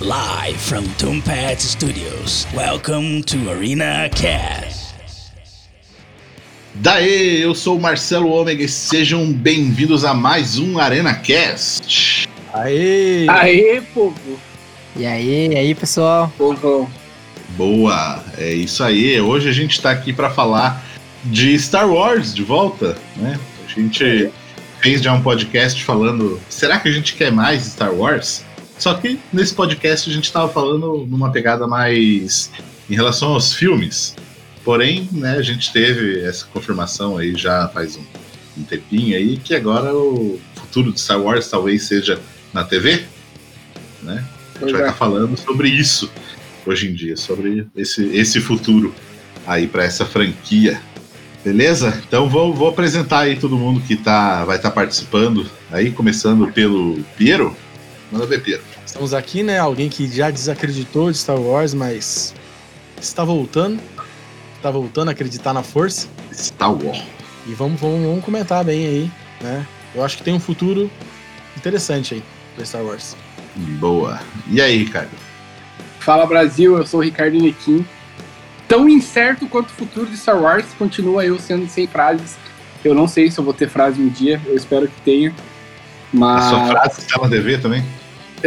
Live from Tombat Studios. Welcome to Arena Cast. Daê, eu sou o Marcelo Ômega e sejam bem-vindos a mais um Arena Cast. Aê! Aê, povo! E aí, e aí, pessoal? Povão. Boa, é isso aí. Hoje a gente tá aqui para falar de Star Wars de volta, né? A gente fez já um podcast falando, será que a gente quer mais Star Wars? Só que nesse podcast a gente tava falando numa pegada mais em relação aos filmes. Porém, né, a gente teve essa confirmação aí já faz um, um tempinho aí que agora o futuro de Star Wars talvez seja na TV, né? A gente Pois vai é. estar falando sobre isso hoje em dia, sobre esse, esse futuro aí para essa franquia. Beleza? Então vou, vou apresentar aí todo mundo que tá, vai estar participando aí, começando pelo Piero. Manda ver, Piero. Estamos aqui, né? Alguém que já desacreditou de Star Wars, mas está voltando. Está voltando a acreditar na força. Star Wars. E vamos, vamos, vamos comentar bem aí, né? Eu acho que tem um futuro interessante aí para Star Wars. Boa. E aí, Ricardo? Fala Brasil, eu sou o Ricardo Nequim. Tão incerto quanto o futuro de Star Wars, continua eu sendo sem frases. Eu não sei se eu vou ter frase um dia, eu espero que tenha. Mas. A sua frase está na TV também?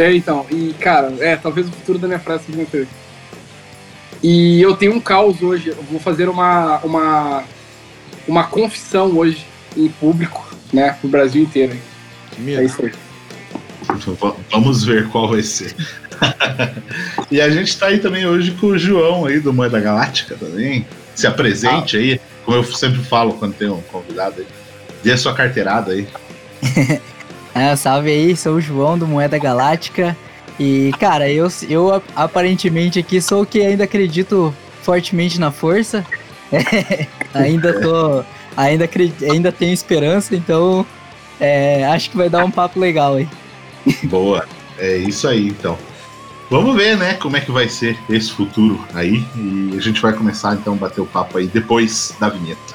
É, então, e cara, é, talvez o futuro da minha frase seja ter. E eu tenho um caos hoje, eu vou fazer uma, uma, uma confissão hoje em público, né, pro Brasil inteiro. Que É medo. isso aí. Vamos ver qual vai ser. e a gente tá aí também hoje com o João aí do Moeda Galáctica também. Se apresente aí, como eu sempre falo quando tem um convidado aí. Dê a sua carteirada aí. É, salve aí, sou o João do Moeda Galáctica. E, cara, eu, eu ap- aparentemente aqui sou o que ainda acredito fortemente na força. ainda tô. Ainda, ainda tenho esperança, então é, acho que vai dar um papo legal aí. Boa. É isso aí, então. Vamos ver, né, como é que vai ser esse futuro aí. E a gente vai começar então a bater o papo aí depois da vinheta.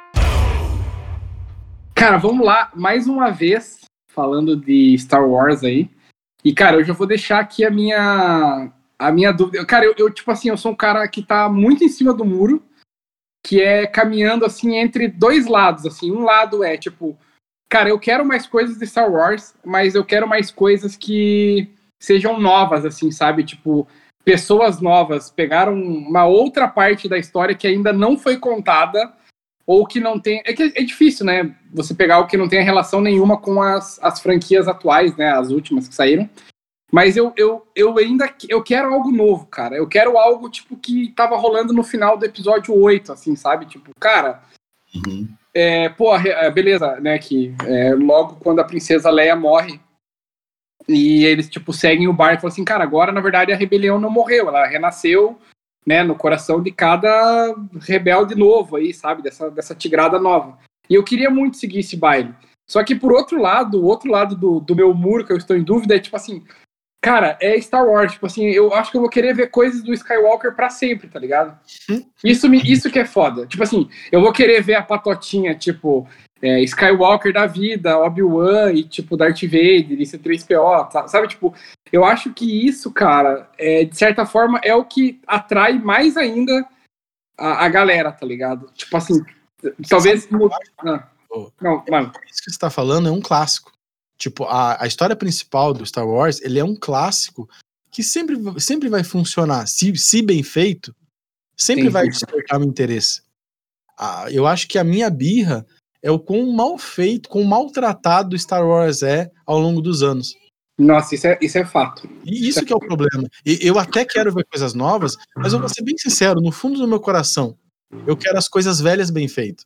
Cara, vamos lá, mais uma vez, falando de Star Wars aí. E, cara, eu já vou deixar aqui a minha, a minha dúvida. Cara, eu, eu, tipo assim, eu sou um cara que tá muito em cima do muro, que é caminhando, assim, entre dois lados, assim. Um lado é, tipo, cara, eu quero mais coisas de Star Wars, mas eu quero mais coisas que sejam novas, assim, sabe? Tipo, pessoas novas pegaram uma outra parte da história que ainda não foi contada ou que não tem. É que é difícil, né? Você pegar o que não tem relação nenhuma com as, as franquias atuais, né? As últimas que saíram. Mas eu, eu, eu ainda eu quero algo novo, cara. Eu quero algo tipo que tava rolando no final do episódio 8, assim, sabe? Tipo, cara, Uhum. é, pô, beleza, né? Que é, logo quando a princesa Leia morre e eles, tipo, seguem o barco e falam assim, cara, agora na verdade a rebelião não morreu, ela renasceu, né, no coração de cada rebelde novo aí, sabe? Dessa, dessa tigrada nova. E eu queria muito seguir esse baile. Só que por outro lado, o outro lado do, do meu muro que eu estou em dúvida é tipo assim, cara, é Star Wars, tipo assim, eu acho que eu vou querer ver coisas do Skywalker pra sempre, tá ligado? Isso, me, isso que é foda. Tipo assim, eu vou querer ver a patotinha, tipo, é, Skywalker da vida, Obi-Wan e, tipo, Darth Vader, e C3PO, tá- sabe? Tipo, eu acho que isso, cara, é, de certa forma, é o que atrai mais ainda a, a galera, tá ligado? Tipo assim, talvez. o que eu Ah, Ô, não, mano. Isso que você tá falando é um clássico. Tipo, a, a história principal do Star Wars, ele é um clássico que sempre, sempre vai funcionar. Se, se bem feito, sempre Sim, vai despertar meu interesse. Ah, eu acho que a minha birra é o quão mal feito, quão maltratado Star Wars é ao longo dos anos. Nossa, isso é, isso é fato. E isso que é o problema. E eu até quero ver coisas novas, mas eu vou ser bem sincero, no fundo do meu coração, eu quero as coisas velhas bem feitas.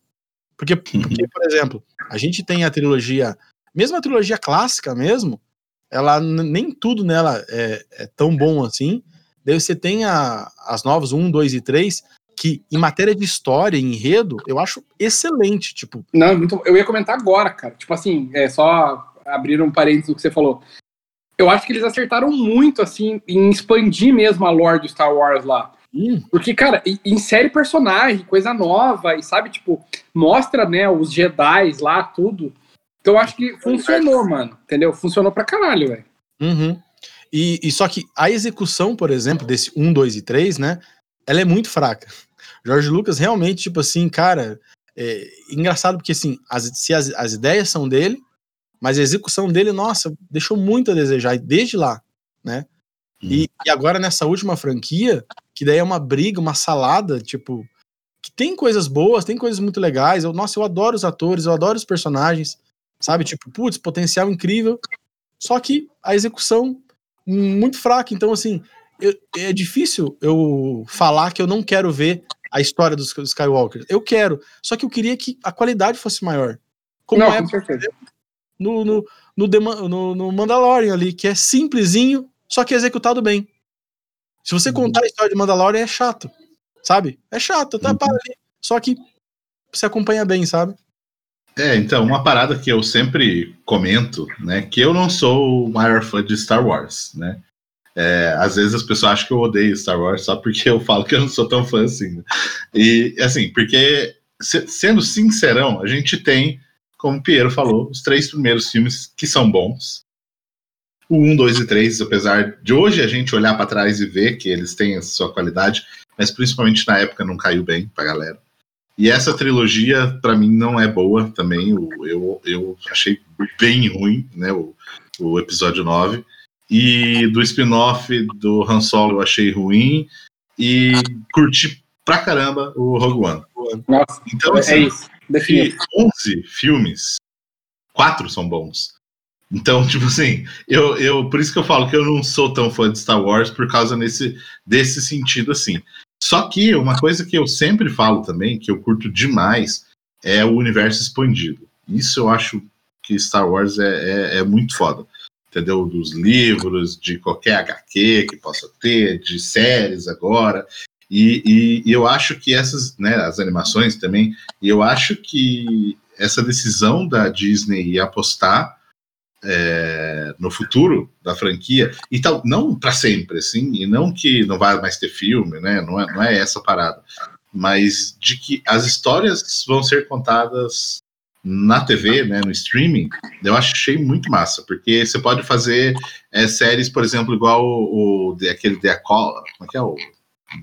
Porque, porque por exemplo, a gente tem a trilogia, mesmo a trilogia clássica mesmo, ela nem tudo nela é, é tão bom assim. Daí você tem a- as novas 1, 2 e 3, que em matéria de história, em enredo, eu acho excelente. Tipo, Não, é muito- eu ia comentar agora, cara. Tipo assim, é só abrir um parênteses do que você falou. Eu acho que eles acertaram muito, assim, em expandir mesmo a lore do Star Wars lá. hum, Porque, cara, in- insere personagem, coisa nova, e sabe, tipo, mostra, né, os Jedi lá, tudo. Então eu acho que funcionou, mano. Entendeu? Funcionou pra caralho, velho. Uhum. E, e só que a execução, por exemplo, desse 1, 2 e 3, né? Ela é muito fraca. Jorge Lucas realmente, tipo assim, cara, é engraçado porque assim, as, se as, as ideias são dele, mas a execução dele, nossa, deixou muito a desejar, desde lá, né? E, e agora nessa última franquia, que daí é uma briga, uma salada, tipo, que tem coisas boas, tem coisas muito legais. Eu, nossa, eu adoro os atores, eu adoro os personagens, sabe? Tipo, putz, potencial incrível. Só que a execução hum, muito fraca. Então, assim, eu- é difícil eu falar que eu não quero ver a história dos Skywalker. Eu quero, só que eu queria que a qualidade fosse maior. Como Não, é com certeza. no, no, no, no- no Mandalorian ali, que é simplesinho, só que executado bem. Se você contar a história de Mandalorian, é chato, sabe? É chato, tá? Uhum. Para ali. Só que você acompanha bem, sabe? É, então, uma parada que eu sempre comento, né, que eu não sou o maior fã de Star Wars, né? É, às vezes as pessoas acham que eu odeio Star Wars só porque eu falo que eu não sou tão fã assim. né? E, assim, porque, se- sendo sincerão, a gente tem, como o Piero falou, os três primeiros filmes que são bons. O 1, 2 e 3, apesar de hoje a gente olhar para trás e ver que eles têm a sua qualidade, mas principalmente na época não caiu bem pra galera. E essa trilogia, pra mim, não é boa também. O- Eu, eu achei bem ruim, né? O, o episódio 9. E do spin-off do Han Solo eu achei ruim. E curti pra caramba o Rogue One. Nossa, Então, é assim, isso. Definido. de 11 filmes, quatro são bons. Então, tipo assim, eu, eu, por isso que eu falo que eu não sou tão fã de Star Wars por causa nesse, desse sentido assim. Só que uma coisa que eu sempre falo também, que eu curto demais, é o universo expandido. Isso eu acho que Star Wars é, é, é muito foda. Entendeu? Dos livros, de qualquer HQ que possa ter, de séries agora. E, e- e eu acho que essas, né, as animações também, e eu acho que essa decisão da Disney apostar é, no futuro da franquia, e tal, não para sempre, assim, e não que não vai mais ter filme, né? Não é, não é essa parada. Mas de que as histórias vão ser contadas na TV, né, no streaming, eu achei muito massa, porque você pode fazer é, séries, por exemplo, igual o, o aquele The Acolyte, como é que é o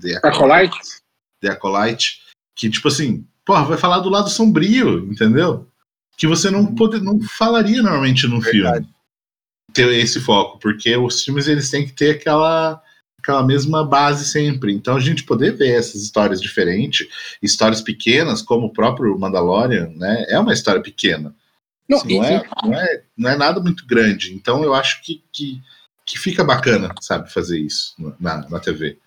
The Acolyte? The Acolyte, que tipo assim, porra, vai falar do lado sombrio, entendeu? Que você não pode, não falaria normalmente num filme. Ter esse foco, porque os filmes eles têm que ter aquela aquela mesma base sempre. Então a gente poder ver essas histórias diferentes, histórias pequenas, como o próprio Mandalorian, né? É uma história pequena. Não, Assim, não, é, não, é, não é nada muito grande. Então eu acho que, que, que fica bacana, sabe, fazer isso na, na TV.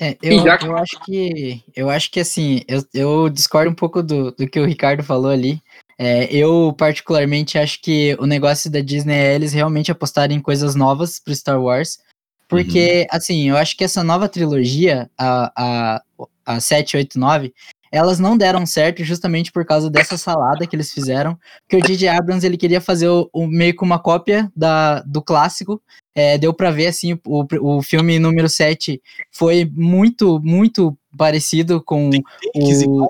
É, eu, eu acho que eu acho que assim, eu, eu discordo um pouco do, do que o Ricardo falou ali. É, eu particularmente acho que o negócio da Disney é eles realmente apostarem em coisas novas pro Star Wars. Porque, assim, eu acho que essa nova trilogia, a, a, a 7, 8, 9, elas não deram certo justamente por causa dessa salada que eles fizeram. Porque o J.J. Abrams, ele queria fazer o, o- meio que uma cópia da, do clássico. É, deu pra ver, assim, o, o filme número 7 foi muito, muito parecido com Takes o...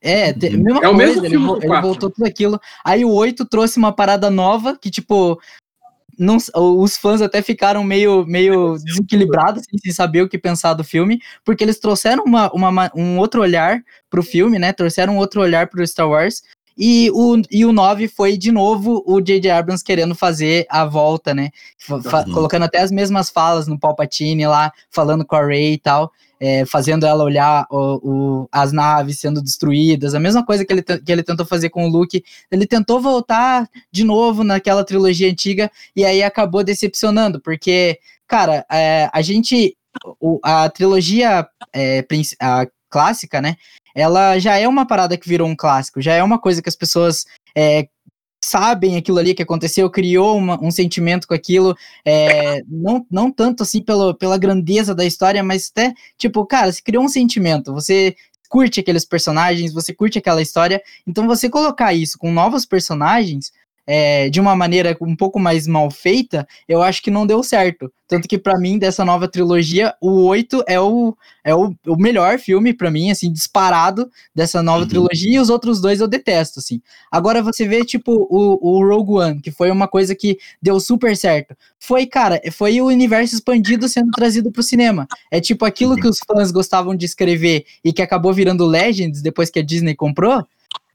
É, te- Uhum. mesma É o coisa, mesmo ele, filme ele voltou tudo aquilo. Aí o 8 trouxe uma parada nova que, tipo, não, os fãs até ficaram meio, meio desequilibrados, assim, sem saber o que pensar do filme, porque eles trouxeram uma, uma ma- um outro olhar pro filme, né? Trouxeram um outro olhar pro Star Wars. E o, e o 9 foi, de novo, o J.J. Abrams querendo fazer a volta, né? Uhum. Colocando até as mesmas falas no Palpatine lá, falando com a Rey e tal, é, fazendo ela olhar o, o- as naves sendo destruídas, a mesma coisa que ele, que ele tentou fazer com o Luke. Ele tentou voltar de novo naquela trilogia antiga e aí acabou decepcionando, porque, cara, é, a gente. o- a trilogia é, a clássica, né? Ela já é uma parada que virou um clássico, já é uma coisa que as pessoas é, sabem aquilo ali que aconteceu, criou uma- um sentimento com aquilo, é, não, não tanto assim pelo, pela grandeza da história, mas até, tipo, cara, se criou um sentimento, você curte aqueles personagens, você curte aquela história, então você colocar isso com novos personagens, é, de uma maneira um pouco mais mal feita, eu acho que não deu certo. Tanto que pra mim, dessa nova trilogia, o 8 é o, é o, o melhor filme pra mim, assim, disparado dessa nova Uhum. trilogia, e os outros dois eu detesto, assim. Agora você vê, tipo, o, o Rogue One, que foi uma coisa que deu super certo. Foi, cara, foi o universo expandido sendo trazido pro cinema. É tipo aquilo que os fãs gostavam de escrever e que acabou virando Legends depois que a Disney comprou.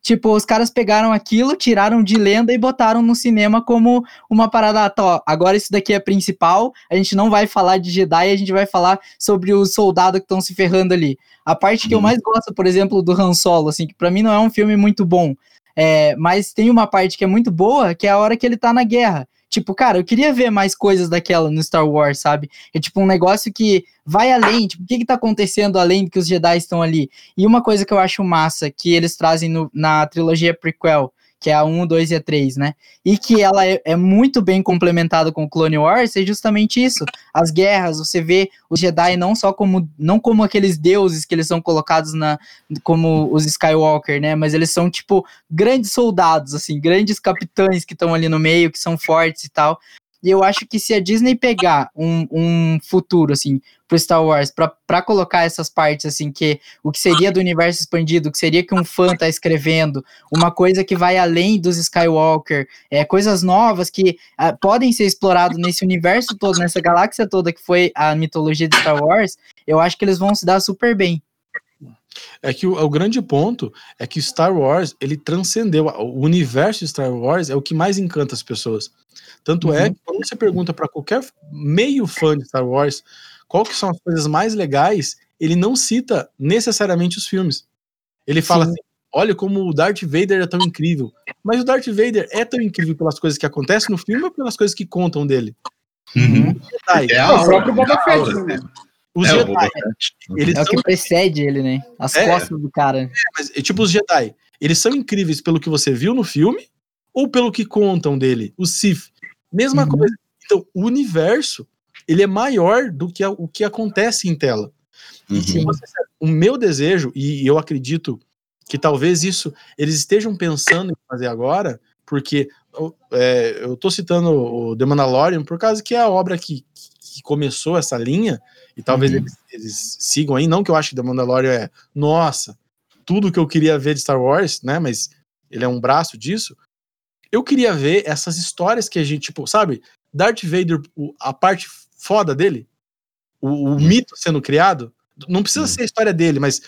Tipo, os caras pegaram aquilo, tiraram de lenda e botaram no cinema como uma parada, ah, tá, ó, agora isso daqui é principal, a gente não vai falar de Jedi, a gente vai falar sobre os soldados que estão se ferrando ali. A parte que eu Uhum. mais gosto, por exemplo, do Han Solo, assim, que pra mim não é um filme muito bom, é, mas tem uma parte que é muito boa, que é a hora que ele tá na guerra. Tipo, cara, eu queria ver mais coisas daquela no Star Wars, sabe? É tipo um negócio que vai além, tipo, o que que tá acontecendo além que os Jedi estão ali? E uma coisa que eu acho massa, que eles trazem no- na trilogia prequel, que é a 1, 2 e a 3, né? E que ela é, é muito bem complementada com o Clone Wars, é justamente isso. As guerras, você vê os Jedi não só como, não como aqueles deuses que eles são colocados na, como os Skywalker, né? Mas eles são, tipo, grandes soldados, assim, grandes capitães que estão ali no meio, que são fortes e tal. E eu acho que se a Disney pegar um, um futuro, assim, pro Star Wars, pra colocar essas partes, assim, que o que seria do universo expandido, o que seria que um fã tá escrevendo, uma coisa que vai além dos Skywalker, é, coisas novas que ah, podem ser exploradas nesse universo todo, nessa galáxia toda que foi a mitologia de Star Wars, eu acho que eles vão se dar super bem. É que o, o grande ponto é que Star Wars, ele transcendeu. O universo de Star Wars é o que mais encanta as pessoas. Tanto é Uhum. que quando você pergunta para qualquer meio fã de Star Wars qual que são as coisas mais legais, ele não cita necessariamente os filmes. Ele fala Sim. assim: olha como o Darth Vader é tão incrível. Mas o Darth Vader é tão incrível pelas coisas que acontecem no filme ou pelas coisas que contam dele? Uhum. É a o próprio Boba é Fett, aura, né? os É, o Jedi, eles É o são que precede ele, né? As É. costas do cara. Mas, é, tipo, os Jedi, eles são incríveis pelo que você viu no filme ou pelo que contam dele? Os Sith, mesma Uhum. coisa. Então, o universo, ele é maior do que a- o que acontece em tela. Uhum. Você O meu desejo, e eu acredito que talvez isso eles estejam pensando em fazer agora, porque eu, é, eu tô citando o The Mandalorian por causa que é a obra que, que começou essa linha, e talvez Uhum. eles, eles sigam aí, não que eu acho que The Mandalorian é, nossa, tudo que eu queria ver de Star Wars, né, mas ele é um braço disso, eu queria ver essas histórias que a gente, tipo, sabe, Darth Vader, a parte foda dele, o, o mito sendo criado, não precisa Hum. ser a história dele, mas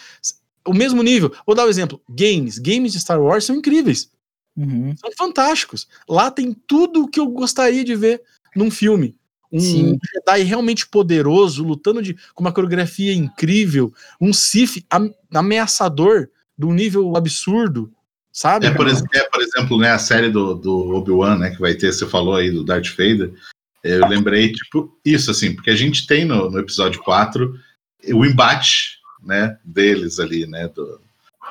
o mesmo nível. Vou dar um exemplo: games. Games de Star Wars são incríveis, Uhum. são fantásticos. Lá tem tudo o que eu gostaria de ver num filme. Um Sim. Jedi realmente poderoso, lutando de, com uma coreografia incrível, um Sith am- ameaçador de um nível absurdo, sabe? É por, é, por exemplo, né, a série do, do Obi-Wan, né, que vai ter, você falou aí do Darth Vader, eu lembrei, tipo, isso, assim, porque a gente tem no, no episódio 4 o embate, né, deles ali, né, do,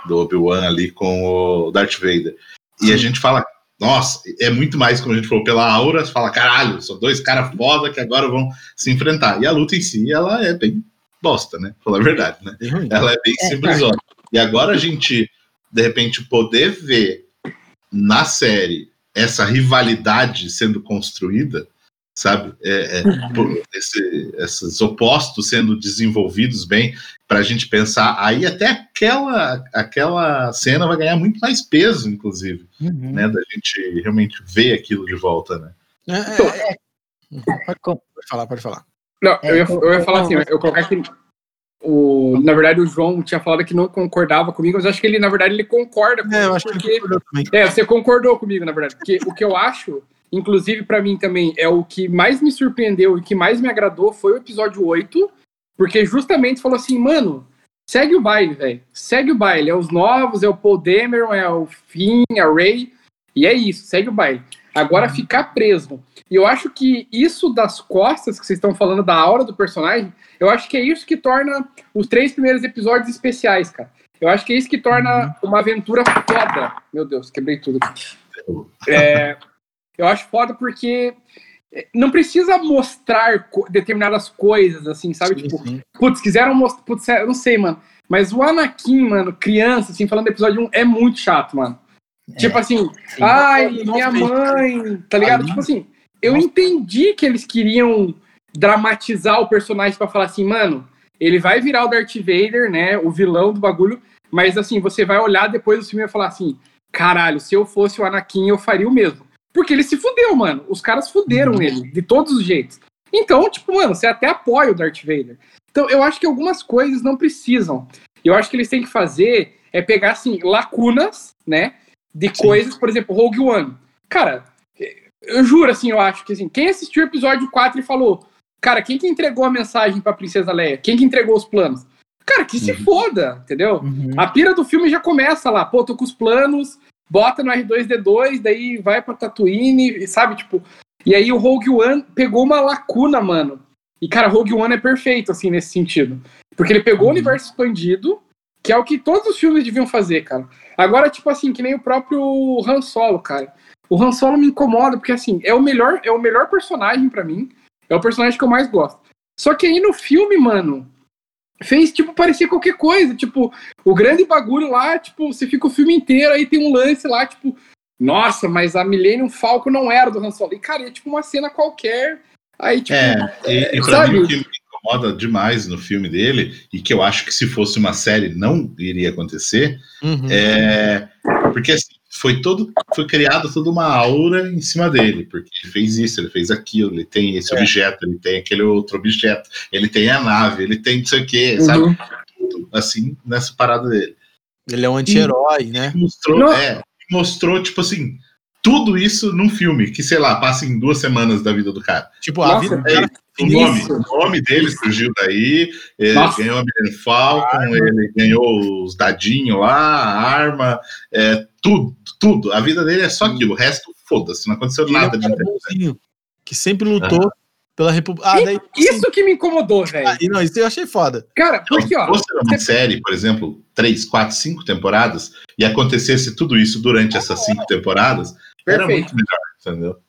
do Obi-Wan ali com o Darth Vader. E a gente fala, nossa, é muito mais, como a gente falou, pela aura, fala, caralho, são dois caras foda que agora vão se enfrentar. E a luta em si, ela é bem bosta, né, falar a verdade, né. Ruim. Ela é bem É, simplesona. E agora a gente, de repente, poder ver na série essa rivalidade sendo construída, sabe? É, é, por esse- esses opostos sendo desenvolvidos bem, para a gente pensar. Aí até aquela, aquela cena vai ganhar muito mais peso, inclusive, Uhum. né? Da gente realmente ver aquilo de volta, né? É, é, Então, é. Pode, pode falar, pode falar. Não, eu ia, É, eu ia falar assim, eu colocar aqui. o, na verdade, o João tinha falado que não concordava comigo, mas acho que ele, na verdade, ele concorda É, eu acho que porque... ele concordou também. É, você concordou comigo, na verdade. Porque o que eu acho, inclusive pra mim também, é o que mais me surpreendeu e que mais me agradou foi o episódio 8, porque justamente falou assim, mano, segue o baile, velho. Segue o baile. É os novos, é o Paul Dameron, é o Finn, a Ray, e é isso, segue o baile. Agora ficar preso. E eu acho que isso das costas, que vocês estão falando da aura do personagem, eu acho que é isso que torna os três primeiros episódios especiais, cara. Eu acho que é isso que torna uma aventura foda. Meu Deus, quebrei tudo. É, eu acho foda porque não precisa mostrar co- determinadas coisas, assim, sabe? Sim, tipo, sim. putz, quiseram mostrar. Putz, eu não sei, mano. Mas o Anakin, mano, criança, assim, falando do episódio 1, é muito chato, mano. Tipo assim, ai, Não minha mãe, tá ligado? Tipo assim, eu Nossa. entendi que eles queriam dramatizar o personagem pra falar assim, mano, ele vai virar o Darth Vader, né? O vilão do bagulho, mas assim, você vai olhar depois do filme e vai falar assim: caralho, se eu fosse o Anakin, eu faria o mesmo. Porque ele se fudeu, mano. Os caras fuderam Uhum. ele, de todos os jeitos. Então, tipo, mano, você até apoia o Darth Vader. Então, eu acho que algumas coisas não precisam. Eu acho que eles têm que fazer é pegar, assim, lacunas, né? De Sim. coisas, por exemplo, Rogue One. Cara, eu juro, assim, eu acho que, assim, quem assistiu o episódio 4 e falou, cara, quem que entregou a mensagem pra Princesa Leia? Quem que entregou os planos? Cara, que se Uhum. foda, entendeu? Uhum. A pira do filme já começa lá, pô, tô com os planos, bota no R2D2, daí vai pra Tatooine, e sabe, tipo. E aí o Rogue One pegou uma lacuna, mano. E, cara, Rogue One é perfeito, assim, nesse sentido. Porque ele pegou o universo expandido, que é o que todos os filmes deviam fazer, cara. Agora, tipo assim, que nem o próprio Han Solo, cara. O Han Solo me incomoda, porque, assim, é o melhor, é o melhor personagem pra mim. É o personagem que eu mais gosto. Só que aí no filme, mano, fez, tipo, parecer qualquer coisa. Tipo, o grande bagulho lá, tipo, você fica o filme inteiro, aí tem um lance lá, tipo, nossa, mas a Millennium Falcon não era do Han Solo. E, cara, é tipo uma cena qualquer. Aí, tipo, É, e, e pra sabe? mim o que me incomoda demais no filme dele, e que eu acho que se fosse uma série não iria acontecer, Uhum. é porque assim, foi todo, foi criado toda uma aura em cima dele, porque ele fez isso, ele fez aquilo, ele tem esse É. objeto, ele tem aquele outro objeto, ele tem a nave, ele tem não sei o que, sabe? Uhum. Tudo assim, nessa parada dele. Ele é um anti-herói, né? Mostrou, é, mostrou, tipo assim, tudo isso num filme, que, sei lá, passa em duas semanas da vida do cara. Tipo, a Nossa, vida do é cara O nome, o nome dele surgiu daí, ele Nossa. ganhou a Millennium Falcon, ele ganhou os dadinhos lá, a arma, é, tudo, tudo. A vida dele é só aquilo, o resto, foda-se, não aconteceu ele é um nada de cara interessante. bonzinho, que sempre lutou pela República. Ah, daí. Isso que me incomodou, velho. Ah, e não, isso eu achei foda. Cara, Então, porque, se ó, fosse uma série, por exemplo, três, quatro, cinco temporadas, e acontecesse tudo isso durante essas cinco temporadas, era perfeito. muito melhor, entendeu?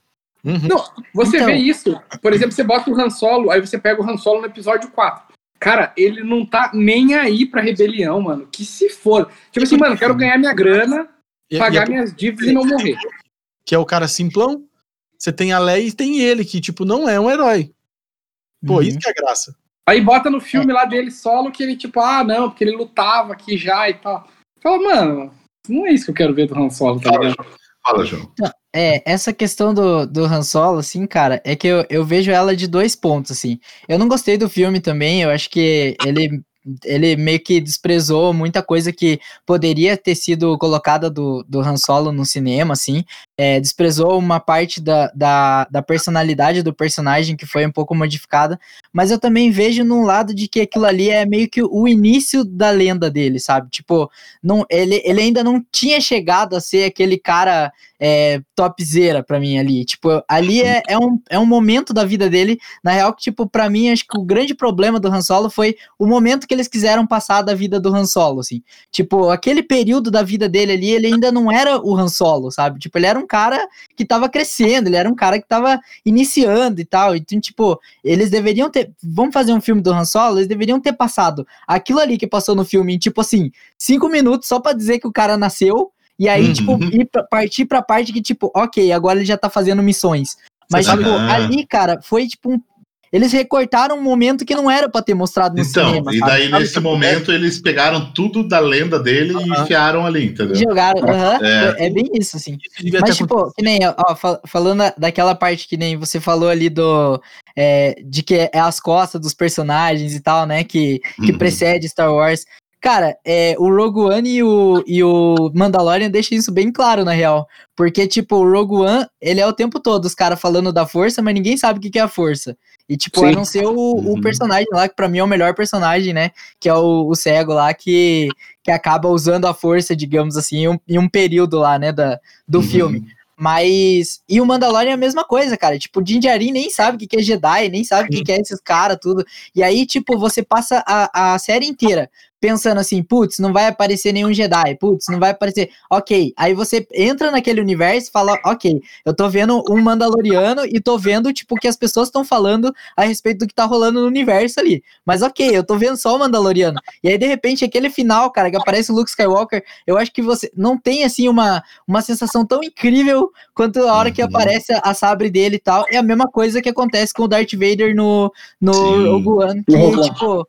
Uhum. Não, você Então- vê isso. Por exemplo, você bota o Han Solo, aí você pega o Han Solo no episódio 4. Cara, ele não tá nem aí pra rebelião, mano. Que se for. Tipo assim, mano, quero ganhar minha grana, E- e pagar é- minhas dívidas e não morrer. que é o cara simplão. Você tem a Leia e tem ele, que, tipo, não é um herói. Pô, Uhum. isso que é graça. Aí bota no filme lá dele solo que ele, tipo, ah, não, porque ele lutava aqui já e tal. Fala, mano, não é isso que eu quero ver do Han Solo, tá ligado? Fala, João. É, essa questão do, do Han Solo, assim, cara, é que eu, eu vejo ela de dois pontos, assim. Eu não gostei do filme também, eu acho que ele, ele meio que desprezou muita coisa que poderia ter sido colocada do, do Han Solo no cinema, assim. É, desprezou uma parte da, da, da personalidade do personagem que foi um pouco modificada, mas eu também vejo num lado de que aquilo ali é meio que o início da lenda dele, sabe? Tipo, não, ele, ele ainda não tinha chegado a ser aquele cara é, topzera pra mim ali. Tipo, ali é, é, um, é um momento da vida dele. Na real, que, tipo, pra mim, acho que o grande problema do Han Solo foi o momento que eles quiseram passar da vida do Han Solo, assim. Tipo, aquele período da vida dele ali, ele ainda não era o Han Solo, sabe? Tipo, ele era um cara que tava crescendo, ele era um cara que tava iniciando e tal. Então, tipo, eles deveriam ter. Vamos fazer um filme do Han Solo? Eles deveriam ter passado aquilo ali que passou no filme em, tipo assim, cinco minutos só pra dizer que o cara nasceu. E aí, Uhum. tipo, ir pra, partir pra parte que, tipo, ok, agora ele já tá fazendo missões. Mas, sabe- tipo, ali, cara, foi tipo um. Eles recortaram um momento que não era pra ter mostrado no Então, cinema. e sabe? daí Sabe nesse que momento eles pegaram tudo da lenda dele e Aham. enfiaram ali, entendeu? Jogaram, aham, É. é. bem isso, assim. Isso Mas, tipo, que nem, ó, fal- falando daquela parte que nem você falou ali do. é, de que é as costas dos personagens e tal, né? Que, que Uhum. precede Star Wars. Cara, é, o Rogue One e o, e o Mandalorian deixam isso bem claro, na real. Porque, tipo, o Rogue One, ele é o tempo todo os caras falando da força, mas ninguém sabe o que, que é a força. E, tipo, Sim. a não ser o, o Uhum. personagem lá, que pra mim é o melhor personagem, né? Que é o, o cego lá, que, que acaba usando a força, digamos assim, em um, em um período lá, né, da, do Uhum. filme. Mas. E o Mandalorian é a mesma coisa, cara. Tipo, o Din Djarin nem sabe o que que é Jedi, nem sabe o que que é esses caras, tudo. E aí, tipo, você passa a, a série inteira pensando assim, putz, não vai aparecer nenhum Jedi, putz, não vai aparecer. Ok. Aí você entra naquele universo e fala, ok, eu tô vendo um Mandaloriano e tô vendo, tipo, o que as pessoas estão falando a respeito do que tá rolando no universo ali. Mas ok, eu tô vendo só o Mandaloriano. E aí, de repente, aquele final, cara, que aparece o Luke Skywalker, eu acho que você não tem, assim, uma, uma sensação tão incrível quanto a hora que Uhum. aparece a, sabre dele e tal. É a mesma coisa que acontece com o Darth Vader no, no One, que, tipo,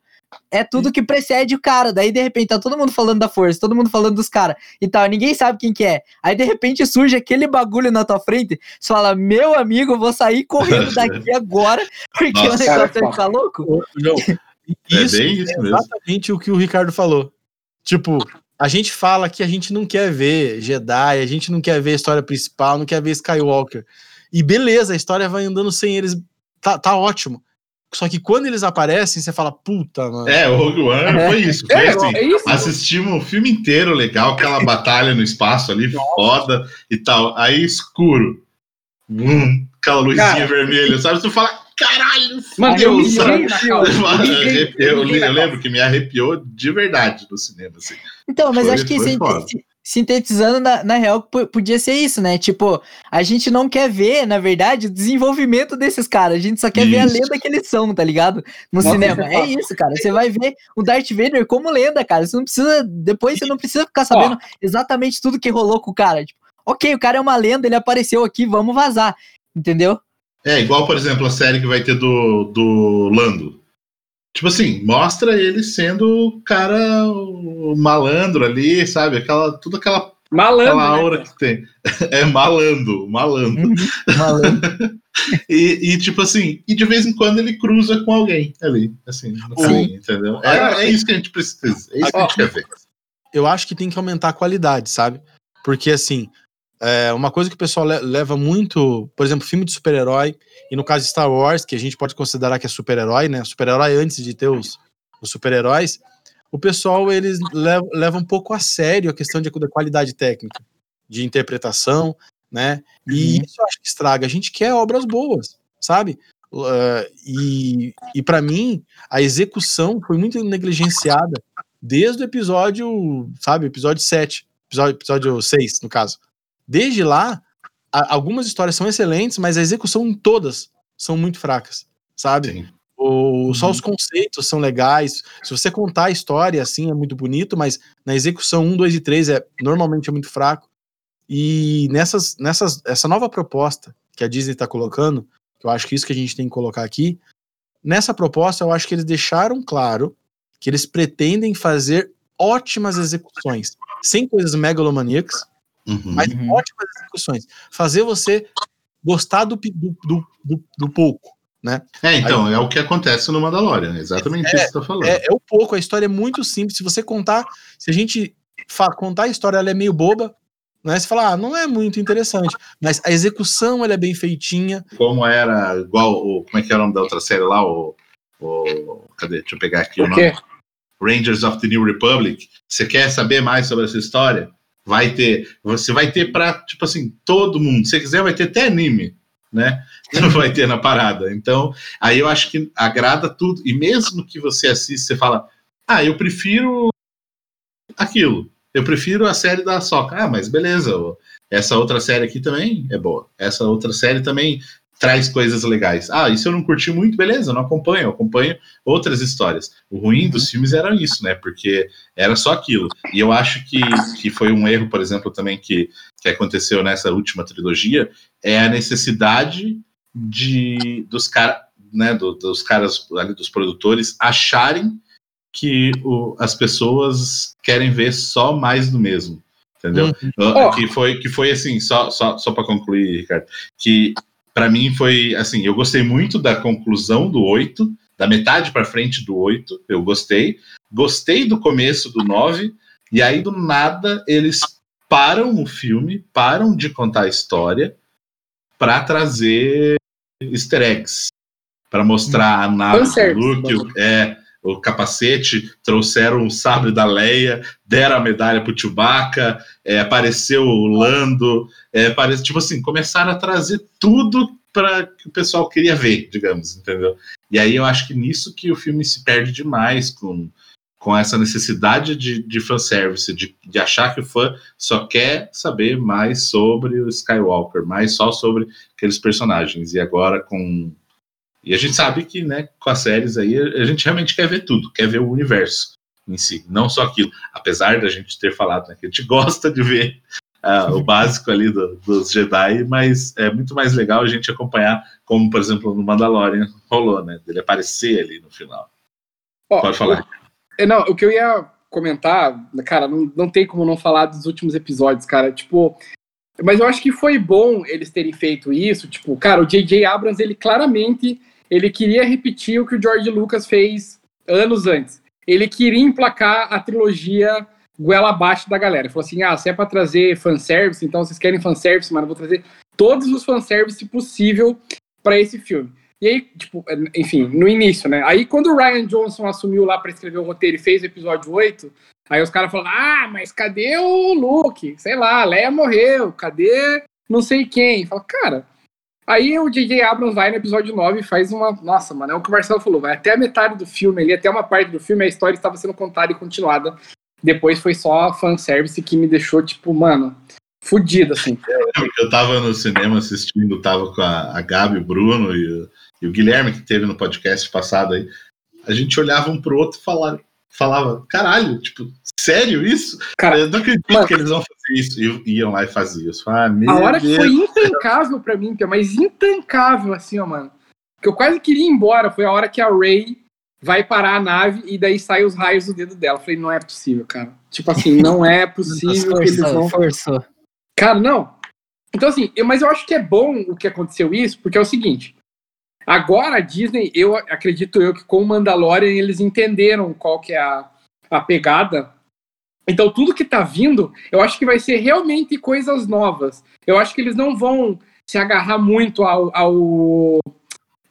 é tudo que precede o cara. Daí, de repente, tá todo mundo falando da força, todo mundo falando dos caras e tal, ninguém sabe quem que é. Aí, de repente, surge aquele bagulho na tua frente, você fala, meu amigo, eu vou sair correndo daqui agora, porque Nossa, o negócio cara, ficar louco. João, É isso bem isso é mesmo. exatamente o que o Ricardo falou. Tipo, a gente fala que a gente não quer ver Jedi, a gente não quer ver a história principal, não quer ver Skywalker. E beleza, a história vai andando sem eles, tá, tá ótimo. Só que quando eles aparecem, você fala, puta, mano. É, o Rogue One foi isso. Foi É, assim, é isso. assistimos o filme inteiro legal, aquela batalha no espaço ali, foda e tal. Aí escuro. Hum, aquela luzinha Cara. vermelha, sabe? Você fala, caralho, Mano, eu Deus, me sabe? Eu, lembro que me arrepiou de verdade no cinema. Assim. Então, mas Foi- acho que foi sin- foda. si- sintetizando, na, na real, po- podia ser isso, né? Tipo, a gente não quer ver, na verdade, o desenvolvimento desses caras. A gente só quer ver a Isso. lenda que eles são, tá ligado? No Nossa, cinema. isso é É isso, cara. Você vai ver o Darth Vader como lenda, cara. Você não precisa. Depois você não precisa ficar sabendo exatamente tudo que rolou com o cara. Tipo, ok, o cara é uma lenda, ele apareceu aqui, vamos vazar. Entendeu? É, igual, por exemplo, a série que vai ter do, do Lando. Tipo assim, mostra ele sendo o cara, o malandro ali, sabe? Aquela, tudo aquela, Malandro, aquela né, aura cara? que tem. É malando, malando. Uma lenda. E, e, tipo assim, e de vez em quando ele cruza com alguém ali, assim, no entendeu? É, é isso que a gente precisa, é isso que a gente quer ver. eu acho que tem que aumentar a qualidade, sabe? Porque, assim, é uma coisa que o pessoal le- leva muito, por exemplo, filme de super-herói, e no caso de Star Wars, que a gente pode considerar que é super-herói, né? Super-herói antes de ter os, os super-heróis, o pessoal, eles levam, levam um pouco a sério a questão de, da qualidade técnica, de interpretação, né? E Uhum. isso eu acho que estraga. A gente quer obras boas, sabe? Uh, e e para mim, a execução foi muito negligenciada desde o episódio, sabe, episódio 7, episódio, episódio 6, no caso. Desde lá, a- algumas histórias são excelentes, mas a execução em todas são muito fracas, sabe? Sim. O, só os conceitos são legais. Se você contar a história assim, é muito bonito, mas na execução 1, 2 e 3 é normalmente é muito fraco. E nessas, nessas, essa nova proposta que a Disney está colocando, que eu acho que isso que a gente tem que colocar aqui, nessa proposta eu acho que eles deixaram claro que eles pretendem fazer ótimas execuções, sem coisas megalomaníacas, Uhum. mas Uhum. ótimas execuções. Fazer você gostar do, do, do, do, do pouco, né? É, então, é o que acontece no Mandalorian, exatamente isso que você tá falando. É, é o pouco, a história é muito simples. Se você contar, se a gente fa- contar a história, ela é meio boba, né? Você fala, ah, não é muito interessante. Mas a execução, ela é bem feitinha. Como era, igual, o, como é que é o nome da outra série lá, o, o cadê, deixa eu pegar aqui o, O nome. Rangers of the New Republic. Você quer saber mais sobre essa história? Vai ter, você vai ter pra, tipo assim, todo mundo. Se quiser, vai ter até anime, né? Não vai ter na parada. Então, aí eu acho que agrada tudo. E mesmo que você assista, você fala, ah, eu prefiro aquilo. Eu prefiro a série da Soca. Ah, mas beleza. Essa outra série aqui também é boa. Essa outra série também traz coisas legais. Ah, isso eu não curti muito, beleza, eu não acompanho, eu acompanho outras histórias. O ruim dos filmes era isso, né? Porque era só aquilo. E eu acho que, que foi um erro, por exemplo, também que, que aconteceu nessa última trilogia, é a necessidade de dos caras né, do, dos caras ali, dos produtores, acharem que o, as pessoas querem ver só mais do mesmo. Entendeu? Oh. Que, foi, que foi assim, só, só, só para concluir, Ricardo, que para mim foi assim, eu gostei muito da conclusão do 8, da metade para frente do 8, eu gostei. Gostei do começo do 9, e aí do nada eles param o filme, param de contar a história para trazer easter eggs, para mostrar a nave do Fanservice, Luke, é, o capacete, trouxeram o sabre da Leia, deram a medalha pro Chewbacca, é, apareceu o Lando, é, parece, tipo assim, começaram a trazer tudo para que o pessoal queria ver, digamos, entendeu? E aí eu acho que nisso que o filme se perde demais com, com essa necessidade de, de fanservice, de, de achar que o fã só quer saber mais sobre o Skywalker, mais só sobre aqueles personagens. E agora com. E a gente sabe que, né, com as séries aí, a gente realmente quer ver tudo, quer ver o universo em si, não só aquilo. Apesar da gente ter falado né, que a gente gosta de ver uh, o básico ali do, dos Jedi, mas é muito mais legal a gente acompanhar, como por exemplo no Mandalorian rolou, né? Dele aparecer ali no final. Ó, Pode falar. É, Não, o que eu ia comentar, cara, não, não tem como não falar dos últimos episódios, cara. Tipo, mas eu acho que foi bom eles terem feito isso. Tipo, cara, o J.J. Abrams, ele claramente ele queria repetir o que o George Lucas fez anos antes. Ele queria emplacar a trilogia goela abaixo da galera. Falou assim: ah, se é pra trazer fanservice, então vocês querem fanservice, mano, eu vou trazer todos os fanservice possível para esse filme. E aí, tipo, enfim, no início, né? Aí quando o Ryan Johnson assumiu lá para escrever o roteiro e fez o episódio 8, aí os caras falaram: ah, mas cadê o Luke? Sei lá, Leia morreu, cadê não sei quem? Fala, cara. Aí o J.J. Abrams vai no episódio 9 e faz uma. Nossa, mano, é o que o Marcelo falou, vai até a metade do filme ali, até uma parte do filme, a história estava sendo contada e continuada. Depois foi só fanservice que me deixou, tipo, mano, fudido, assim. Eu tava no cinema assistindo, tava com a, a Gabi, o Bruno e, o- e o Guilherme, que teve no podcast passado aí. A gente olhava um pro outro e falava, falava caralho, tipo, sério isso? Cara, eu não acredito mano- que eles vão fazer isso. E iam lá e faziam isso. Ah, meu A hora que Deus. foi intancável pra mim, Pia, mas intancável, assim, ó, mano. Que eu quase queria ir embora foi a hora que a Ray vai parar a nave e daí sai os raios do dedo dela. Eu falei, não é possível, cara. Tipo assim, não é possível que eles forçou, vão. forçou. Cara, não. Então, assim, eu- mas eu acho que é bom o que aconteceu isso, porque é o seguinte. Agora a Disney, eu acredito eu que com o Mandalorian eles entenderam qual que é a, a pegada. Então tudo que tá vindo, eu acho que vai ser realmente coisas novas. Eu acho que eles não vão se agarrar muito ao, ao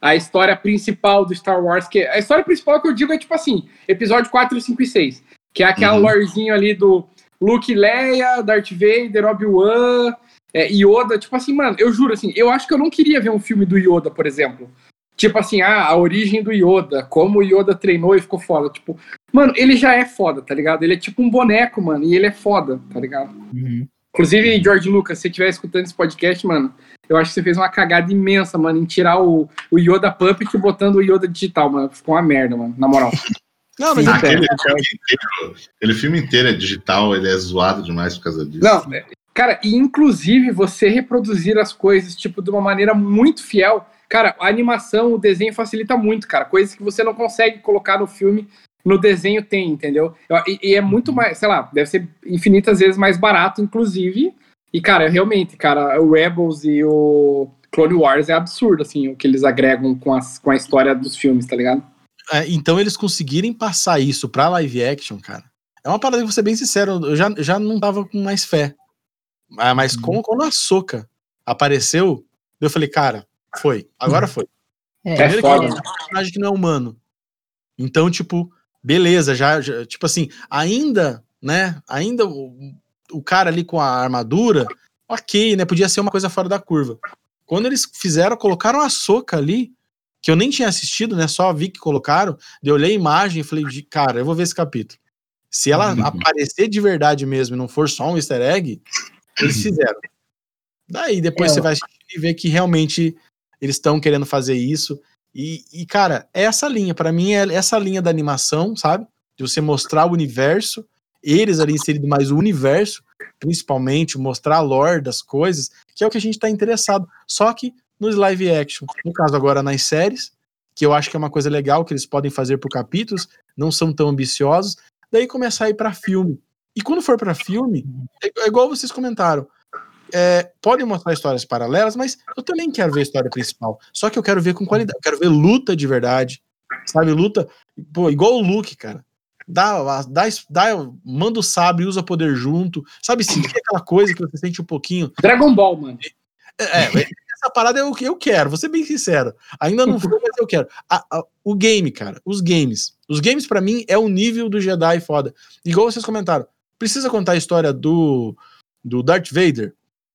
a história principal do Star Wars, que a história principal que eu digo é tipo assim, episódio 4, 5 e 6, que é aquela Uhum. lorezinho ali do Luke e Leia, Darth Vader, Obi-Wan, é, Yoda, tipo assim, mano, eu juro assim, eu acho que eu não queria ver um filme do Yoda, por exemplo. Tipo assim, ah, a origem do Yoda, como o Yoda treinou e ficou foda. Tipo, mano, ele já é foda, tá ligado? Ele é tipo um boneco, mano, e ele é foda, tá ligado? Uhum. Inclusive, George Lucas, se você estiver escutando esse podcast, mano, eu acho que você fez uma cagada imensa, mano, em tirar o, o Yoda Puppet e botando o Yoda digital, mano. Ficou uma merda, mano, na moral. Não, mas Aquele filme, inteiro, aquele filme inteiro é digital, ele é zoado demais por causa disso. Não, é- cara, e inclusive você reproduzir as coisas, tipo, de uma maneira muito fiel. Cara, a animação, o desenho facilita muito, cara. Coisas que você não consegue colocar no filme, no desenho tem, entendeu? Eu- E, e é muito mais, sei lá, deve ser infinitas vezes mais barato, inclusive. E, cara, realmente, cara, o Rebels e o Clone Wars é absurdo, assim, o que eles agregam com, as, com a história dos filmes, tá ligado? é, então eles conseguirem passar isso pra live action, cara. É uma parada que vou ser bem sincero, eu já, já não tava com mais fé. Ah, Mas com, quando a Soca apareceu, eu falei, cara, foi. Agora foi. É, É Primeiro foda. que é um personagem que não é humano. Então, tipo, beleza, já, já- tipo assim, ainda, né? Ainda o, o cara ali com a armadura, ok, né? Podia ser uma coisa fora da curva. Quando eles fizeram, colocaram a soca ali, que eu nem tinha assistido, né? Só vi que colocaram, eu olhei a imagem e falei, cara, eu vou ver esse capítulo. Se ela Uhum. aparecer de verdade mesmo e não for só um easter egg, eles fizeram. Daí depois É, você vai e ver que realmente eles estão querendo fazer isso. E, e, cara, é essa linha. Pra mim, é essa linha da animação, sabe? De você mostrar o universo, eles ali inserido mais o universo, principalmente, mostrar a lore das coisas, que é o que a gente tá interessado. Só que nos live action, no caso agora nas séries, que eu acho que é uma coisa legal que eles podem fazer por capítulos, não são tão ambiciosos, daí começar a ir para filme. E quando for para filme, é, é igual vocês comentaram, é, podem mostrar histórias paralelas, mas eu também quero ver a história principal. Só que eu quero ver com qualidade, eu quero ver luta de verdade, sabe? Luta, pô, igual o Luke, cara. Dá, dá, dá, manda o sabre, usa poder junto, sabe? Sentir aquela coisa que você sente um pouquinho. Dragon Ball, mano. É, é essa parada é o que eu quero, vou ser bem sincero. Ainda não foi, mas eu quero. A, a, o game, cara, os games. Os games, para mim, é o nível do Jedi foda. Igual vocês comentaram. Precisa contar a história do, do Darth Vader?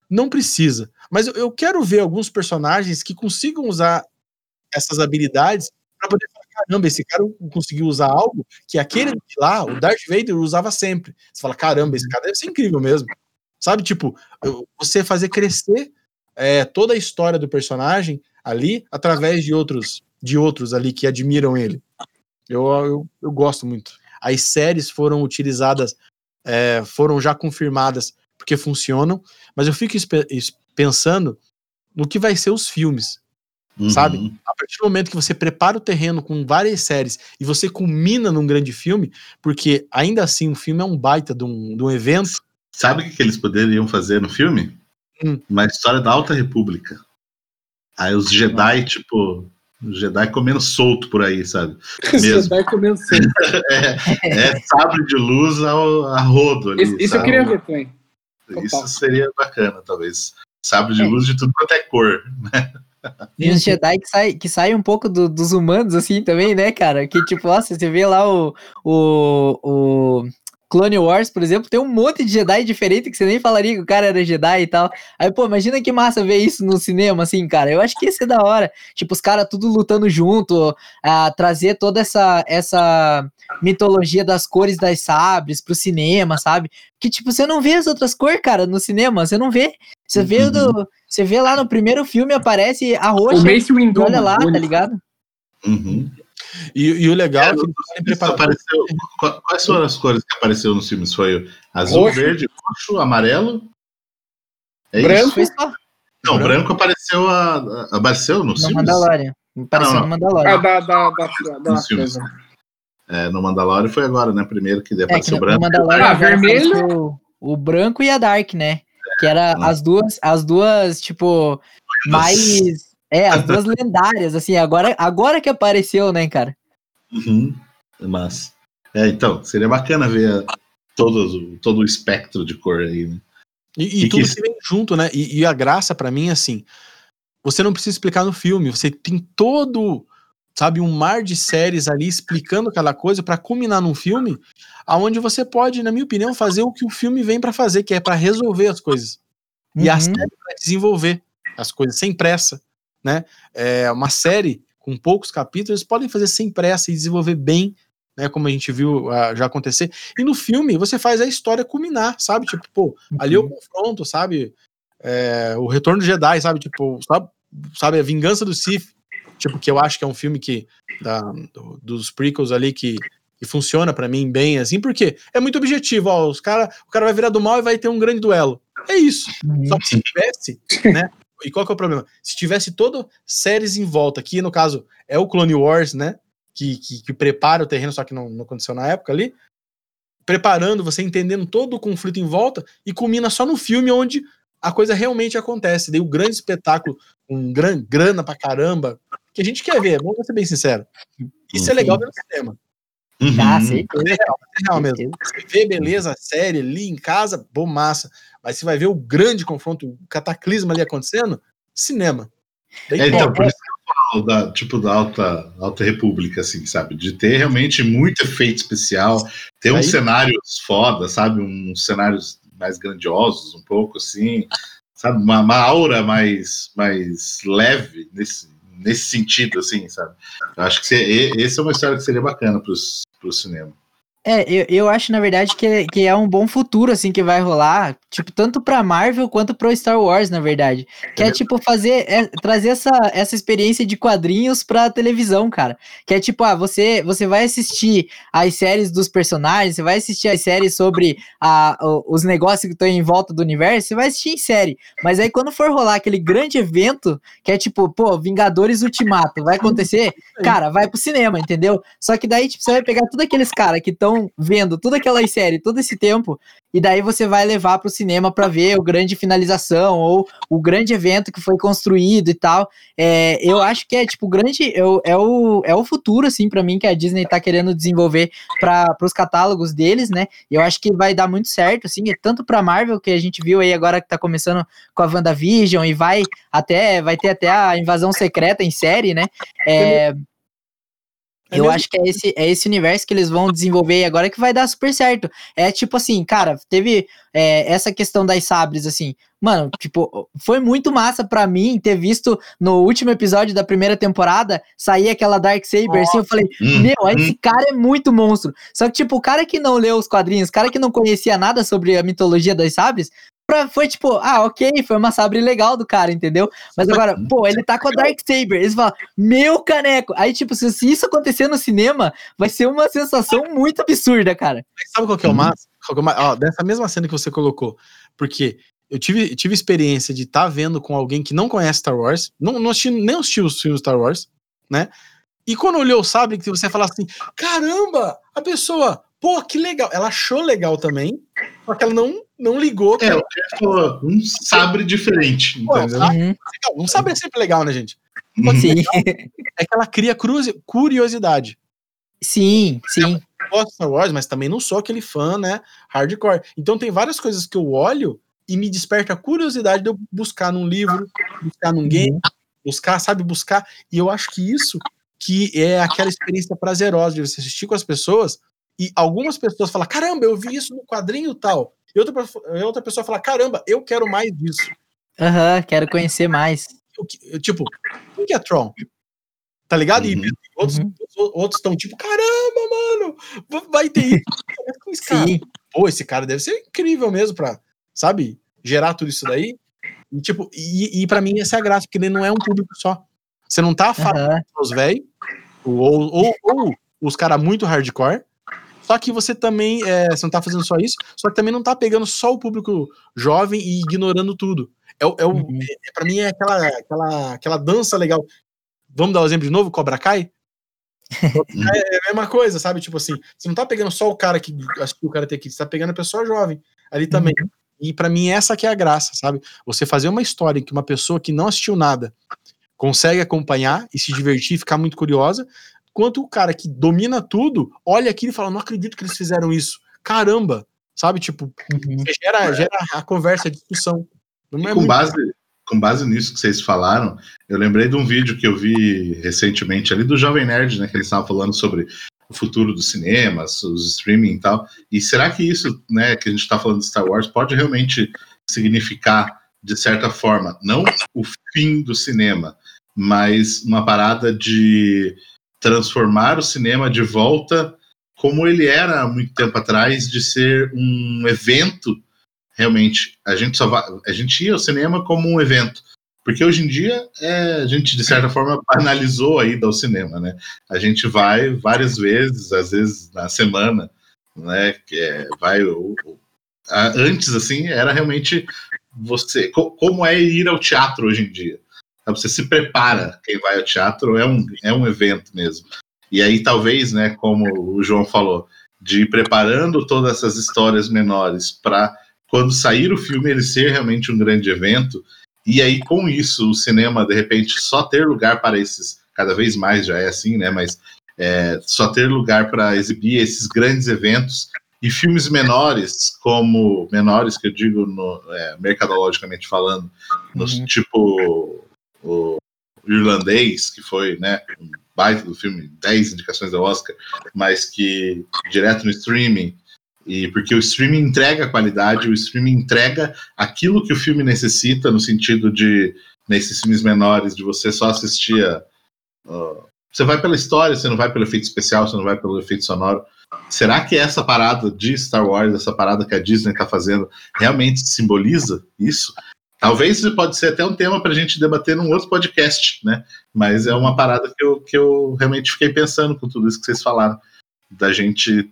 Não precisa. Mas eu, eu quero ver alguns personagens que consigam usar essas habilidades para poder falar: caramba, esse cara conseguiu usar algo que aquele lá, o Darth Vader, usava sempre. Você fala: caramba, esse cara deve ser incrível mesmo. Sabe, tipo, você fazer crescer é, toda a história do personagem ali através de outros de outros ali que admiram ele. Eu, eu, eu gosto muito. As séries foram utilizadas, é, foram já confirmadas porque funcionam, mas eu fico pensando no que vai ser os filmes. Uhum. Sabe? A partir do momento que você prepara o terreno com várias séries e você culmina num grande filme, porque ainda assim o filme é um baita de um, de um evento. Sabe o que eles poderiam fazer no filme? Hum. Uma história da Alta República. Aí os Jedi, tipo, Jedi comendo solto por aí, sabe? Os Jedi comendo solto. é, é, sabre de luz ao, a rodo ali. Isso, isso eu queria ver também. Isso seria bacana, talvez. Sabre de é. luz de tudo quanto é cor, né? E os Jedi que saem que sai um pouco do, dos humanos, assim, também, né, cara? Que, tipo, nossa, você vê lá o, o, o Clone Wars, por exemplo, tem um monte de Jedi diferente que você nem falaria que o cara era Jedi e tal. Aí, pô, imagina que massa ver isso no cinema, assim, cara. Eu acho que ia ser da hora. Tipo, os caras tudo lutando junto, a trazer toda essa, essa mitologia das cores das sabres pro cinema, sabe? Que, tipo, você não vê as outras cores, cara, no cinema. Você não vê. Você vê uhum. do. Você vê lá no primeiro filme, aparece a roxa. O Mace Windu. Olha lá, tá ligado? Uhum. E, e, o legal é, é que apareceu, quais foram as cores que apareceram nos filmes? Foi azul, roxo. verde, roxo, amarelo? É branco? Isso? Não, branco. branco apareceu a, apareceu nos no filmes? Mandalorian. Apareceu não, no Mandalorian. Ah, da, da, da, da, nos filmes. É, no Mandalorian foi agora, né? Primeiro que apareceu é, que branco. No Mandalorian ah, vermelho. O branco e a Dark, né? Que era é. as duas, as duas, tipo, mais é, as duas lendárias, assim, agora, agora que apareceu, né, cara? Uhum, mas. É, então, seria bacana ver todo, todo o espectro de cor aí, né? E, e, tudo que... que vem junto, né? E, e a graça para mim, assim, você não precisa explicar no filme, você tem todo, sabe, um mar de séries ali explicando aquela coisa para culminar num filme, aonde você pode, na minha opinião, fazer o que o filme vem para fazer, que é para resolver as coisas. Uhum. E a série pra desenvolver as coisas sem pressa né? É uma série com poucos capítulos, podem fazer sem pressa e desenvolver bem, né? Como a gente viu uh, já acontecer. E no filme você faz a história culminar, sabe? Tipo, pô, ali eu uhum. confronto, sabe? É, o Retorno do Jedi, sabe? Tipo, sabe, sabe? A Vingança do Sith, tipo, que eu acho que é um filme que da, do, dos prequels ali que, que funciona para mim bem, assim, porque é muito objetivo, ó, os cara, o cara vai virar do mal e vai ter um grande duelo. É isso. Uhum. Só que se tivesse, né, e qual que é o problema? Se tivesse todo séries em volta, que no caso é o Clone Wars, né? Que, que, que prepara o terreno, só que não, não aconteceu na época ali. Preparando, você entendendo todo o conflito em volta e culmina só no filme onde a coisa realmente acontece. Daí o grande espetáculo, um grande grana pra caramba, que a gente quer ver, vamos ser bem sincero. Isso uhum. é legal ver no cinema. Uhum. Sim. É real, é real mesmo. Você vê beleza, série ali em casa, bom, massa. Mas você vai ver o grande confronto, o cataclisma ali acontecendo, cinema. é, então, por isso que eu falo da, tipo, da Alta, Alta República, assim, sabe? De ter realmente muito efeito especial, ter uns cenários foda, sabe? Uns cenários mais grandiosos, um pouco, assim, sabe? Uma, uma aura mais, mais leve nesse, nesse sentido, assim, sabe? Eu acho que esse é uma história que seria bacana para o cinema. É, eu, eu acho, na verdade, que, é- que é um bom futuro, assim, que vai rolar, tipo, tanto pra Marvel quanto pro Star Wars, na verdade. Que é, tipo, fazer, é, trazer essa, essa experiência de quadrinhos pra televisão, cara. Que é, tipo, ah, você, você vai assistir as séries dos personagens, você vai assistir as séries sobre a, os negócios que estão em volta do universo, você vai assistir em série. Mas aí, quando for rolar aquele grande evento, que é, tipo, pô, Vingadores Ultimato, vai acontecer, cara, vai pro cinema, entendeu? Só que daí, tipo, você vai pegar todos aqueles caras que estão vendo todas aquelas séries todo esse tempo, e daí você vai levar pro cinema pra ver o grande finalização ou o grande evento que foi construído e tal. É, eu acho que é, tipo, o grande. É o, é o, é o futuro, assim, pra mim, que a Disney tá querendo desenvolver para os catálogos deles, né? Eu acho que vai dar muito certo, assim, tanto pra Marvel, que a gente viu aí agora que tá começando com a WandaVision, e vai até. Vai ter até a invasão secreta em série, né? É, É eu mesmo? acho que é esse, é esse universo que eles vão desenvolver aí agora que vai dar super certo. É tipo assim, cara, teve é, essa questão das sabres, assim. Mano, tipo, foi muito massa pra mim ter visto no último episódio da primeira temporada sair aquela Dark Saber, assim, eu falei, Hum, meu, hum. esse cara é muito monstro. Só que, tipo, o cara que não leu os quadrinhos, o cara que não conhecia nada sobre a mitologia das sabres, pra- foi tipo, ah, ok, foi uma sabre legal do cara, entendeu? Mas agora, pô, ele tá com a Dark Saber. Eles falam, meu caneco. Aí, tipo, se, se isso acontecer no cinema, vai ser uma sensação muito absurda, cara. Mas Sabe qual que é o Uhum. massa? Qual que é o ma- ó, dessa mesma cena que você colocou. Porque eu tive, tive experiência de estar vendo com alguém que não conhece Star Wars, não, não assisti, nem assisti os filmes Star Wars, né? E quando olhou o sabre, que você fala assim: caramba, a pessoa, pô, que legal. Ela achou legal também, só que ela não, não ligou. É, o que falou, um sabre diferente, Pô, entendeu? Uhum. Um sabre é sempre legal, né, gente? Uhum. sim, É que ela cria curiosi- curiosidade. sim, sim. Eu gosto de Star Wars, mas também não sou aquele fã, né, hardcore. Então tem várias coisas que eu olho e me desperta a curiosidade de eu buscar num livro, buscar num game, buscar, sabe, buscar. E eu acho que isso que é aquela experiência prazerosa de você assistir com as pessoas e algumas pessoas falam, caramba, eu vi isso no quadrinho tal. E outra, e outra pessoa fala, caramba, eu quero mais disso. Aham, quero conhecer mais. Tipo, quem que é Tron? Tá ligado? E Uhum. outros Uhum. outros estão tipo, caramba, mano, va- vai ter isso. Esse cara, Sim, pô, esse cara deve ser incrível mesmo pra, sabe, gerar tudo isso daí. E, tipo, e, e pra mim essa é a graça, porque ele não é um público só. Você não tá falando aham, os velhos, ou, ou, ou os caras muito hardcore, só que você também, é, você não tá fazendo só isso, só que também não tá pegando só o público jovem e ignorando tudo. É, é, o- Uhum. é, pra mim é aquela, aquela, aquela dança legal. Vamos dar o exemplo de novo, Cobra Kai? É a mesma coisa, sabe? Tipo assim, você não tá pegando só o cara que assistiu o Karate Kid, você tá pegando a pessoa jovem ali também. E pra mim essa que é a graça, sabe? Você fazer uma história em que uma pessoa que não assistiu nada consegue acompanhar e se divertir, ficar muito curiosa, quanto o cara que domina tudo, olha aquilo e fala, não acredito que eles fizeram isso. Caramba, sabe? Tipo, uhum. gera, gera a conversa, a discussão. É com base, com base nisso que vocês falaram, eu lembrei de um vídeo que eu vi recentemente ali do Jovem Nerd, né? Que eles estavam falando sobre o futuro dos cinemas, os streaming e tal. E será que isso, né, que a gente está falando de Star Wars, pode realmente significar, de certa forma, não o fim do cinema, mas uma parada de transformar o cinema de volta como ele era há muito tempo atrás, de ser um evento. Realmente a gente só a gente ia ao cinema como um evento. Porque hoje em dia é, a gente de certa forma banalizou a ida ao cinema né? A gente vai várias vezes às vezes na semana né? Que é, vai o, o- a- antes assim era realmente você co- como é ir ao teatro hoje em dia você se prepara. Quem vai ao teatro é um é um evento mesmo. E aí talvez né como o João falou de ir preparando todas essas histórias menores para quando sair o filme ele ser realmente um grande evento. E aí com isso o cinema de repente só ter lugar para esses cada vez mais já é assim né mas é, só ter lugar para exibir esses grandes eventos e filmes menores como menores que eu digo no, é, mercadologicamente falando Uhum. tipo o irlandês que foi né um baita do filme 10 indicações do Oscar mas que direto no streaming e porque o streaming entrega qualidade, o streaming entrega aquilo que o filme necessita, no sentido de, nesses filmes menores, de você só assistir. a- a- você vai pela história, você não vai pelo efeito especial, você não vai pelo efeito sonoro. será que essa parada de Star Wars, essa parada que a Disney está fazendo, realmente simboliza isso? Talvez pode ser até um tema para a gente debater num outro podcast, né? Mas é uma parada que eu, que eu realmente fiquei pensando com tudo isso que vocês falaram. Da gente,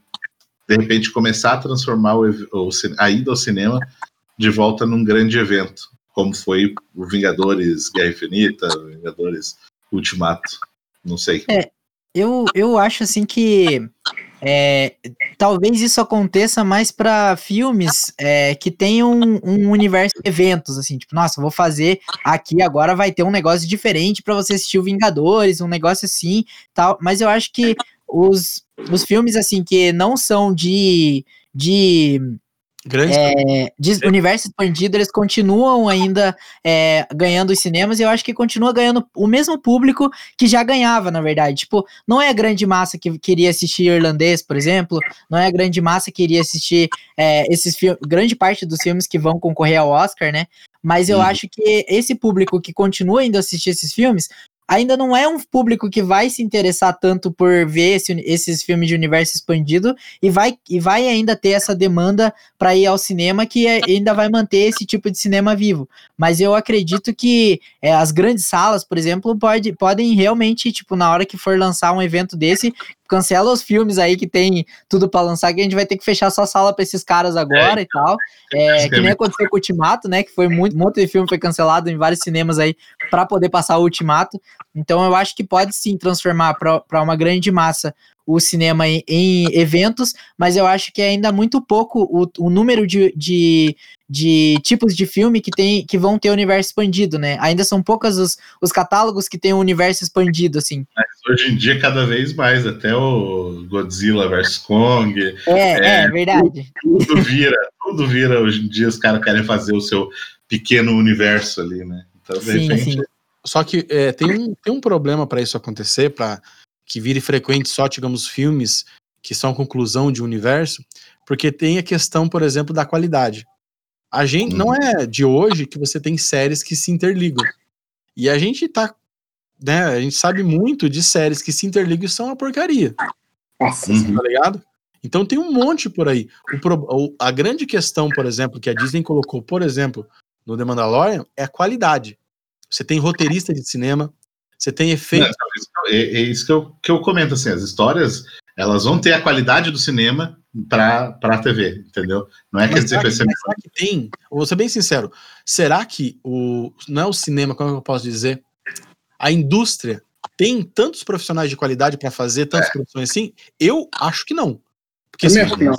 de repente, começar a transformar o, o, a ida ao cinema de volta num grande evento, como foi o Vingadores Guerra Infinita, Vingadores Ultimato. Não sei. É, eu, eu acho assim que é, talvez isso aconteça mais para filmes é, que tenham um, um, universo de eventos, assim, tipo, nossa, vou fazer aqui agora vai ter um negócio diferente para você assistir o Vingadores, um negócio assim, tal. Mas eu acho que os, os filmes assim que não são de de Grande é, de universo expandido, eles continuam ainda é, ganhando os cinemas e eu acho que continua ganhando o mesmo público que já ganhava, na verdade. Tipo, não é a grande massa que queria assistir irlandês, por exemplo, não é a grande massa que queria assistir é, esses filmes, grande parte dos filmes que vão concorrer ao Oscar, né? Mas eu uhum. acho que esse público que continua indo assistir esses filmes ainda não é um público que vai se interessar tanto por ver esse, esses filmes de universo expandido e vai, e vai ainda ter essa demanda para ir ao cinema que é, ainda vai manter esse tipo de cinema vivo. Mas eu acredito que é, as grandes salas, por exemplo, pode, podem realmente, tipo, na hora que for lançar um evento desse, cancela os filmes aí que tem tudo para lançar, que a gente vai ter que fechar só sala para esses caras agora é. e tal. É, que nem aconteceu com o Ultimato, né? Que foi muito, um monte de filme foi cancelado em vários cinemas aí para poder passar o Ultimato. Então eu acho que pode sim transformar para uma grande massa o cinema em, em, eventos, mas eu acho que é ainda muito pouco o, o número de, de, de, tipos de filme que, tem, que vão ter o universo expandido, né? Ainda são poucos os, os catálogos que têm o universo expandido, assim. Mas hoje em dia, cada vez mais, até o Godzilla vs Kong. É, é, é verdade. Tudo, tudo, vira, tudo vira. Hoje em dia, os caras querem fazer o seu pequeno universo ali, né? Então, de sim, repente. Sim. Só que é, tem, um, tem um problema para isso acontecer, para que vire frequente só, digamos, filmes que são conclusão de universo, porque tem a questão, por exemplo, da qualidade. A gente não uhum. é de hoje que você tem séries que se interligam. E a gente tá, né, a gente sabe muito de séries que se interligam e são uma porcaria. Uhum. tá ligado? Então tem um monte por aí. O, a grande questão, por exemplo, que a Disney colocou, por exemplo, no The Mandalorian é a qualidade. Você tem roteirista de cinema, você tem efeito. É, é, isso que eu, que eu comento, assim, as histórias, elas vão ter a qualidade do cinema para a TV, entendeu? Não é mas dizer que vai ser será que tem? Vou ser bem sincero, será que o não é o cinema, como eu posso dizer, a indústria tem tantos profissionais de qualidade para fazer tantas é. produções assim? Eu acho que não. Porque assim, não.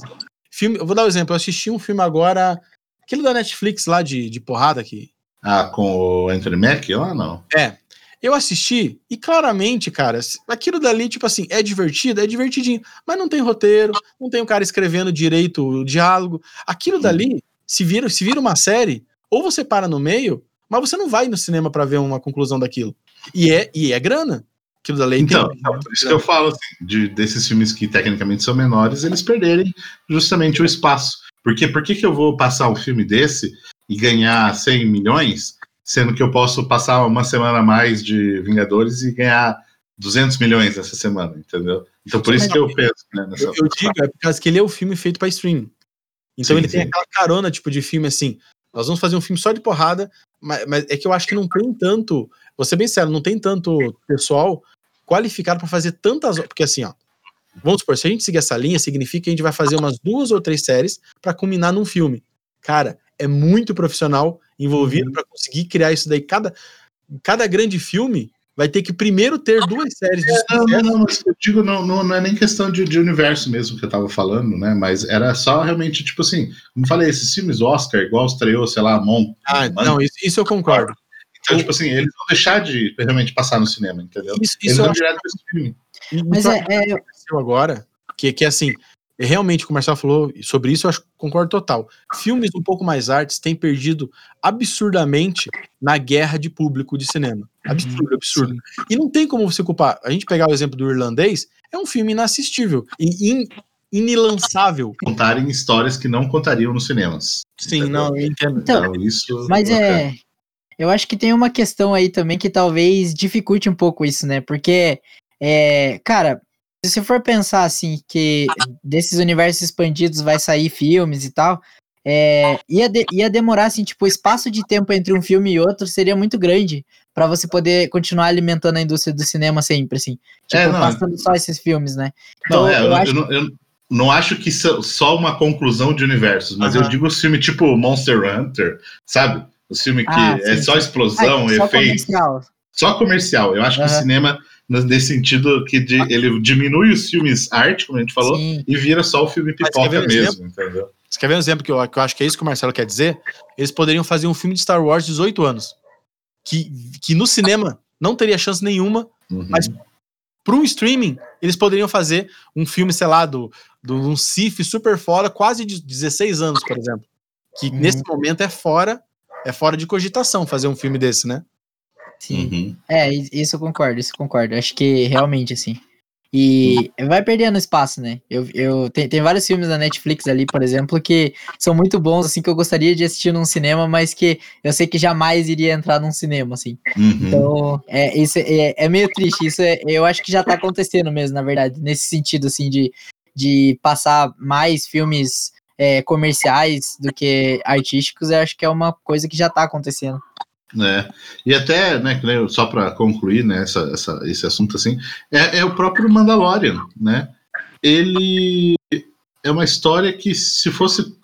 filme, eu vou dar um exemplo, eu assisti um filme agora, aquele da Netflix lá de, de porrada aqui. Ah, com o Anthony Mack lá não? É, eu assisti e claramente, cara, aquilo dali, tipo assim, é divertido, é divertidinho, mas não tem roteiro, não tem o um cara escrevendo direito o diálogo. Aquilo dali, se vira, se vira uma série, ou você para no meio, mas você não vai no cinema para ver uma conclusão daquilo. E é, e é grana. Aquilo dali então, tem, então, por isso que eu falo assim, de, desses filmes que tecnicamente são menores, eles perderem justamente o espaço. Porque por que, que eu vou passar um filme desse e ganhar 100 milhões sendo que eu posso passar uma semana a mais de Vingadores e ganhar 200 milhões essa semana, entendeu? Então por isso que eu penso, né, nessa eu, eu digo, é por causa que ele é o filme feito para streaming. Então sim, ele sim. tem aquela carona, tipo, de filme assim, nós vamos fazer um filme só de porrada, mas, mas é que eu acho que não tem tanto, vou ser bem sério, não tem tanto pessoal qualificado para fazer tantas, porque assim, ó, vamos supor, se a gente seguir essa linha, significa que a gente vai fazer umas duas ou três séries para culminar num filme. Cara, é muito profissional envolvido uhum. para conseguir criar isso daí. Cada, cada grande filme vai ter que primeiro ter duas séries de é, Não, não, eu digo, não, não, não, é nem questão de, de, universo mesmo que eu tava falando, né? Mas era só realmente, tipo assim, como falei, esses filmes Oscar, igual estreou, sei lá, Mon. Ah, não, isso, isso eu concordo. Então, tipo assim, eles vão deixar de realmente passar no cinema, entendeu? Isso, isso eles vão direto esse filme. Mas é, é... aconteceu agora, que, que assim, realmente, como o Marcelo falou sobre isso, eu acho, concordo total. Filmes um pouco mais artes têm perdido absurdamente na guerra de público de cinema. Uhum. Absurdo, absurdo. Sim. E não tem como você culpar. A gente pegar o exemplo do irlandês, é um filme inassistível e in, inilançável. Contarem histórias que não contariam nos cinemas. Sim, entendeu? não, eu entendo. Então, então isso mas é. Eu acho que tem uma questão aí também que talvez dificulte um pouco isso, né? Porque, é, cara, se você for pensar assim, que desses universos expandidos vai sair filmes e tal, é, ia, de- ia demorar, assim, tipo, o espaço de tempo entre um filme e outro seria muito grande pra você poder continuar alimentando a indústria do cinema sempre, assim. Tipo, É, não, passando só esses filmes, né? Então, Não, é, eu, eu não- acho eu eu não acho que só uma conclusão de universos, mas eu Aham. digo os filmes tipo Monster Hunter, sabe? Os filmes que Ah, é sim, só sim. explosão, Ah, só efeitos. comercial. Só comercial. Eu acho que o cinema, nesse sentido, que de- ele diminui os filmes arte, como a gente falou, Sim. e vira só o filme pipoca um mesmo, entendeu? Você quer ver um exemplo que eu, que eu acho que é isso que o Marcelo quer dizer? Eles poderiam fazer um filme de Star Wars de 18 anos. Que, que no cinema não teria chance nenhuma, Uhum. Mas- para um streaming, eles poderiam fazer um filme, sei lá, do, do um Sif super fora, quase de 16 anos, por exemplo. Que Uhum. nesse momento é fora, é fora de cogitação fazer um filme desse, né? Sim. Uhum. É, isso eu concordo, isso eu concordo. Acho que realmente, assim. E vai perdendo espaço, né? Eu, eu, tem, tem vários filmes da Netflix ali, por exemplo, que são muito bons, assim, que eu gostaria de assistir num cinema, mas que eu sei que jamais iria entrar num cinema, assim. Uhum. Então, é, isso é, é meio triste. Isso é, eu acho que já tá acontecendo mesmo, na verdade, nesse sentido, assim, de, de passar mais filmes é, comerciais do que artísticos, eu acho que é uma coisa que já tá acontecendo. Né? E até, né, só para concluir né, essa, essa- esse assunto assim, é, é o próprio Mandalorian, né? Ele é uma história que se fosse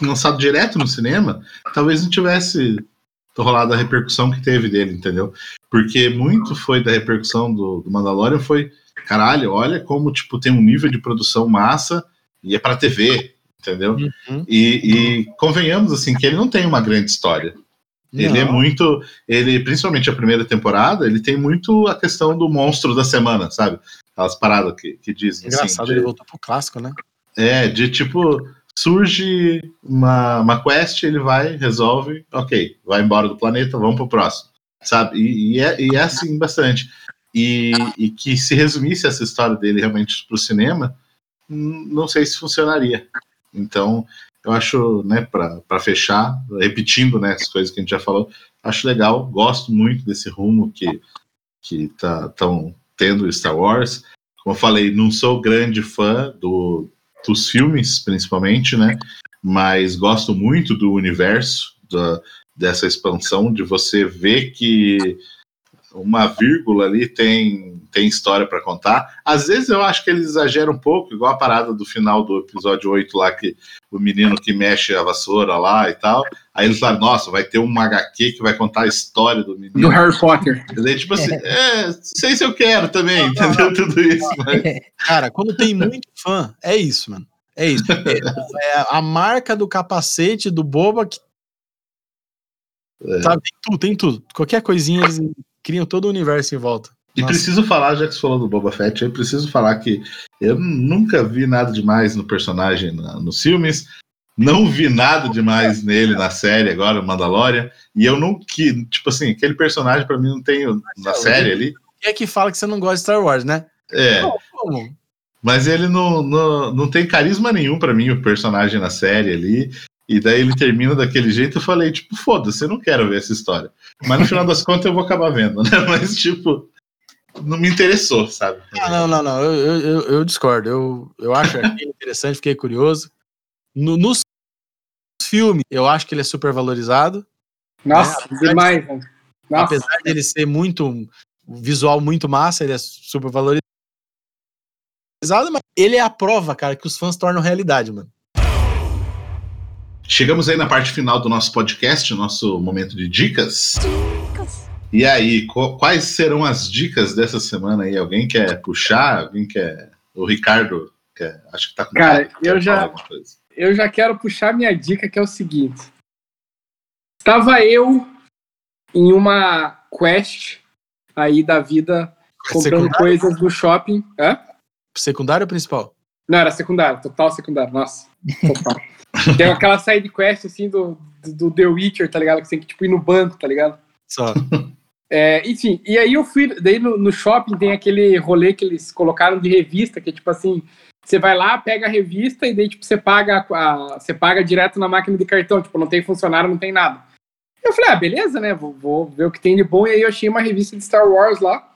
lançado direto no cinema, talvez não tivesse rolado a repercussão que teve dele, entendeu? Porque muito foi da repercussão do, do Mandalorian foi, caralho, olha como tipo tem um nível de produção massa e é para TV, entendeu? Uhum. E, e convenhamos assim que ele não tem uma grande história. Ele é muito. Ele, principalmente a primeira temporada, ele tem muito a questão do monstro da semana, sabe? Aquelas paradas que, que dizem. assim, Engraçado, de- ele voltou pro clássico, né? é, de tipo, surge uma, uma quest, ele vai, resolve, ok, vai embora do planeta, vamos pro próximo. Sabe? E, e é, e é assim bastante. E, e que se resumisse essa história dele realmente pro cinema, não sei se funcionaria. Então, eu acho, né, para fechar, repetindo né, as coisas que a gente já falou, acho legal, gosto muito desse rumo que que estão tendo Star Wars. Como eu falei, não sou grande fã do, dos filmes, principalmente, né? Mas gosto muito do universo, da, dessa expansão, de você ver que uma vírgula ali tem, tem história para contar. Às vezes eu acho que eles exageram um pouco, igual a parada do final do episódio 8 lá, que o menino que mexe a vassoura lá e tal. Aí eles falam, nossa, vai ter um HQ que vai contar a história do menino. Do Harry Potter. Daí, tipo assim, é, sei se eu quero também, entendeu? Tudo isso. Mas... Cara, quando tem muito fã, é isso, mano. É isso. É, é a marca do capacete do boba que. É. Sabe, tem tudo, tem tudo. Qualquer coisinha eles criam todo o universo em volta. E Nossa. preciso falar, já que você falou do Boba Fett, eu preciso falar que eu nunca vi nada demais no personagem na- nos filmes, não vi nada demais nele na série agora, o Mandalorian, e eu não que, tipo assim, aquele personagem pra mim não tem na série ali. Quem é que fala que você não gosta de Star Wars, né? É, Não, como? mas ele não, não, não tem carisma nenhum pra mim, o personagem na série ali. E daí ele termina daquele jeito, eu falei, tipo, foda-se, eu não quero ver essa história. Mas no final das contas eu vou acabar vendo, né? Mas, tipo, não me interessou, sabe? Ah, não, não, não. Eu, eu, eu, discordo. Eu, eu acho interessante, fiquei curioso. No, nos filmes, eu acho que ele é super valorizado. Nossa, apesar demais, né? Nossa, Apesar dele ser muito um visual muito massa, ele é super valorizado, mas ele é a prova, cara, que os fãs tornam realidade, mano. Chegamos aí na parte final do nosso podcast, nosso momento de dicas. E aí, qu- quais serão as dicas dessa semana aí? Alguém quer puxar? Alguém quer. O Ricardo quer. Acho que tá com Cara, quer eu já- eu já quero puxar minha dica, que é o seguinte. Estava eu em uma quest aí da vida, comprando Secundário, coisas no shopping. Hã? secundário ou principal? Não, era secundário, total secundário, nossa. Total. Tem aquela side quest assim do, do, do The Witcher, tá ligado? Que você tem que tipo, ir no banco, tá ligado? Só. É, enfim, e aí eu fui, daí no, no shopping tem aquele rolê que eles colocaram de revista, que é tipo assim, você vai lá, pega a revista e daí tipo, você paga a, você paga direto na máquina de cartão, tipo, não tem funcionário, não tem nada. Eu falei, ah, beleza, né? Vou, vou ver o que tem de bom. E aí eu achei uma revista de Star Wars lá.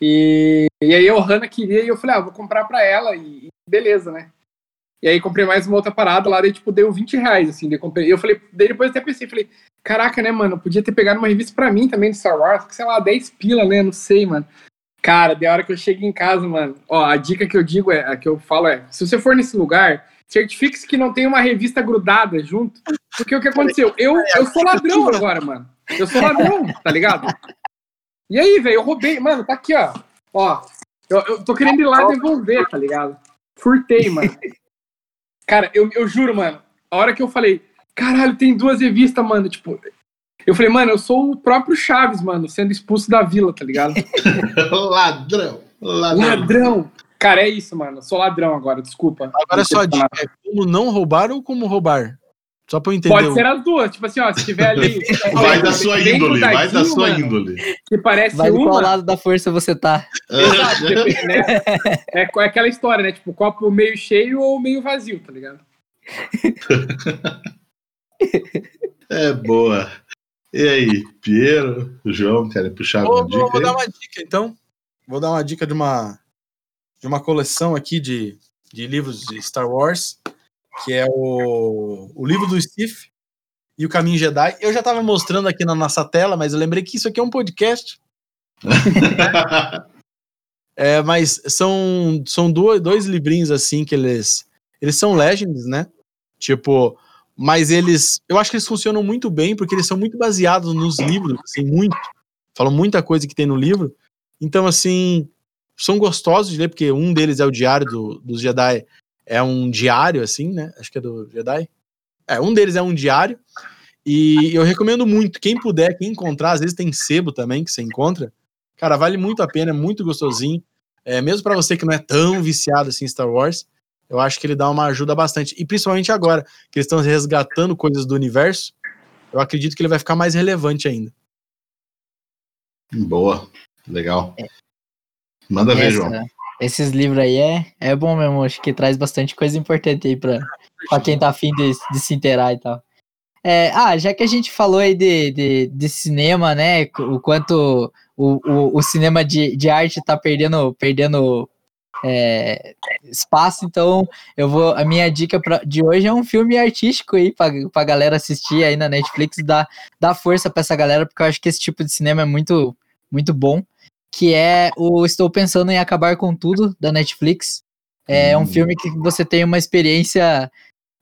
E, e aí a Ohana queria e eu falei, ah, vou comprar pra ela e, e beleza, né? E aí comprei mais uma outra parada lá, daí tipo, deu 20 reais, assim, daí comprei. Eu falei, daí depois até pensei, falei, caraca, né, mano, podia ter pegado uma revista pra mim também de Star Wars, que sei lá, 10 pila, né, não sei, mano. Cara, de hora que eu chego em casa, mano, ó, a dica que eu digo é, a que eu falo é, se você for nesse lugar, certifique-se que não tem uma revista grudada junto, porque o que aconteceu? Eu, eu sou ladrão agora, mano. Eu sou ladrão, tá ligado? E aí, velho, eu roubei, mano, tá aqui, ó. Ó, eu, eu tô querendo ir lá devolver, tá ligado? Furtei, mano. Cara, eu, eu juro, mano, a hora que eu falei, caralho, tem duas revistas, mano, tipo, eu falei, mano, eu sou o próprio Chaves, mano, sendo expulso da vila, tá ligado? ladrão, ladrão. Ladrão. Cara, é isso, mano. Eu sou ladrão agora, desculpa. Agora só a dica é como não roubar ou como roubar? Só pra eu entender. Pode ser as duas. Tipo assim, ó, se tiver ali. Vai da sua índole, vai da sua mano, índole. Que parece Vai de qual uma. lado da força você tá. Exato, depende, né? É, é aquela história, né? Tipo, copo meio cheio ou meio vazio, tá ligado? É boa. E aí, Piero, João, querem puxar alguma vou- dica? vou aí? dar uma dica, então. Vou dar uma dica de uma, de uma coleção aqui de, de livros de Star Wars, que é o, o livro do Steve e o Caminho Jedi. Eu já estava mostrando aqui na nossa tela, mas eu lembrei que isso aqui é um podcast. É, mas são, são dois, dois livrinhos assim que eles. Eles são legends, né? Tipo, mas eles. Eu acho que eles funcionam muito bem porque eles são muito baseados nos livros, assim, muito. Falam muita coisa que tem no livro. Então, assim, são gostosos de ler, porque um deles é o Diário do, dos Jedi. É um diário, assim, né? Acho que é do Jedi. É, um deles é um diário. E eu recomendo muito. Quem puder, quem encontrar, às vezes tem sebo também que você encontra. Cara, vale muito a pena, é muito gostosinho. É, mesmo para você que não é tão viciado assim em Star Wars, eu acho que ele dá uma ajuda bastante. E principalmente agora, que eles estão resgatando coisas do universo, eu acredito que ele vai ficar mais relevante ainda. Boa, legal. Manda ver, João. esses livros aí é, é bom mesmo, acho que traz bastante coisa importante aí pra, pra quem tá afim de, de se inteirar e tal. É, ah, já que a gente falou aí de, de, de cinema, né, o quanto o, o, o cinema de, de arte tá perdendo, perdendo é, espaço, então eu vou, a minha dica pra, de hoje é um filme artístico aí pra, pra galera assistir aí na Netflix, dar, dar força pra essa galera, porque eu acho que esse tipo de cinema é muito, muito bom que é o Estou Pensando em Acabar com Tudo, da Netflix. É um Hum. filme que você tem uma experiência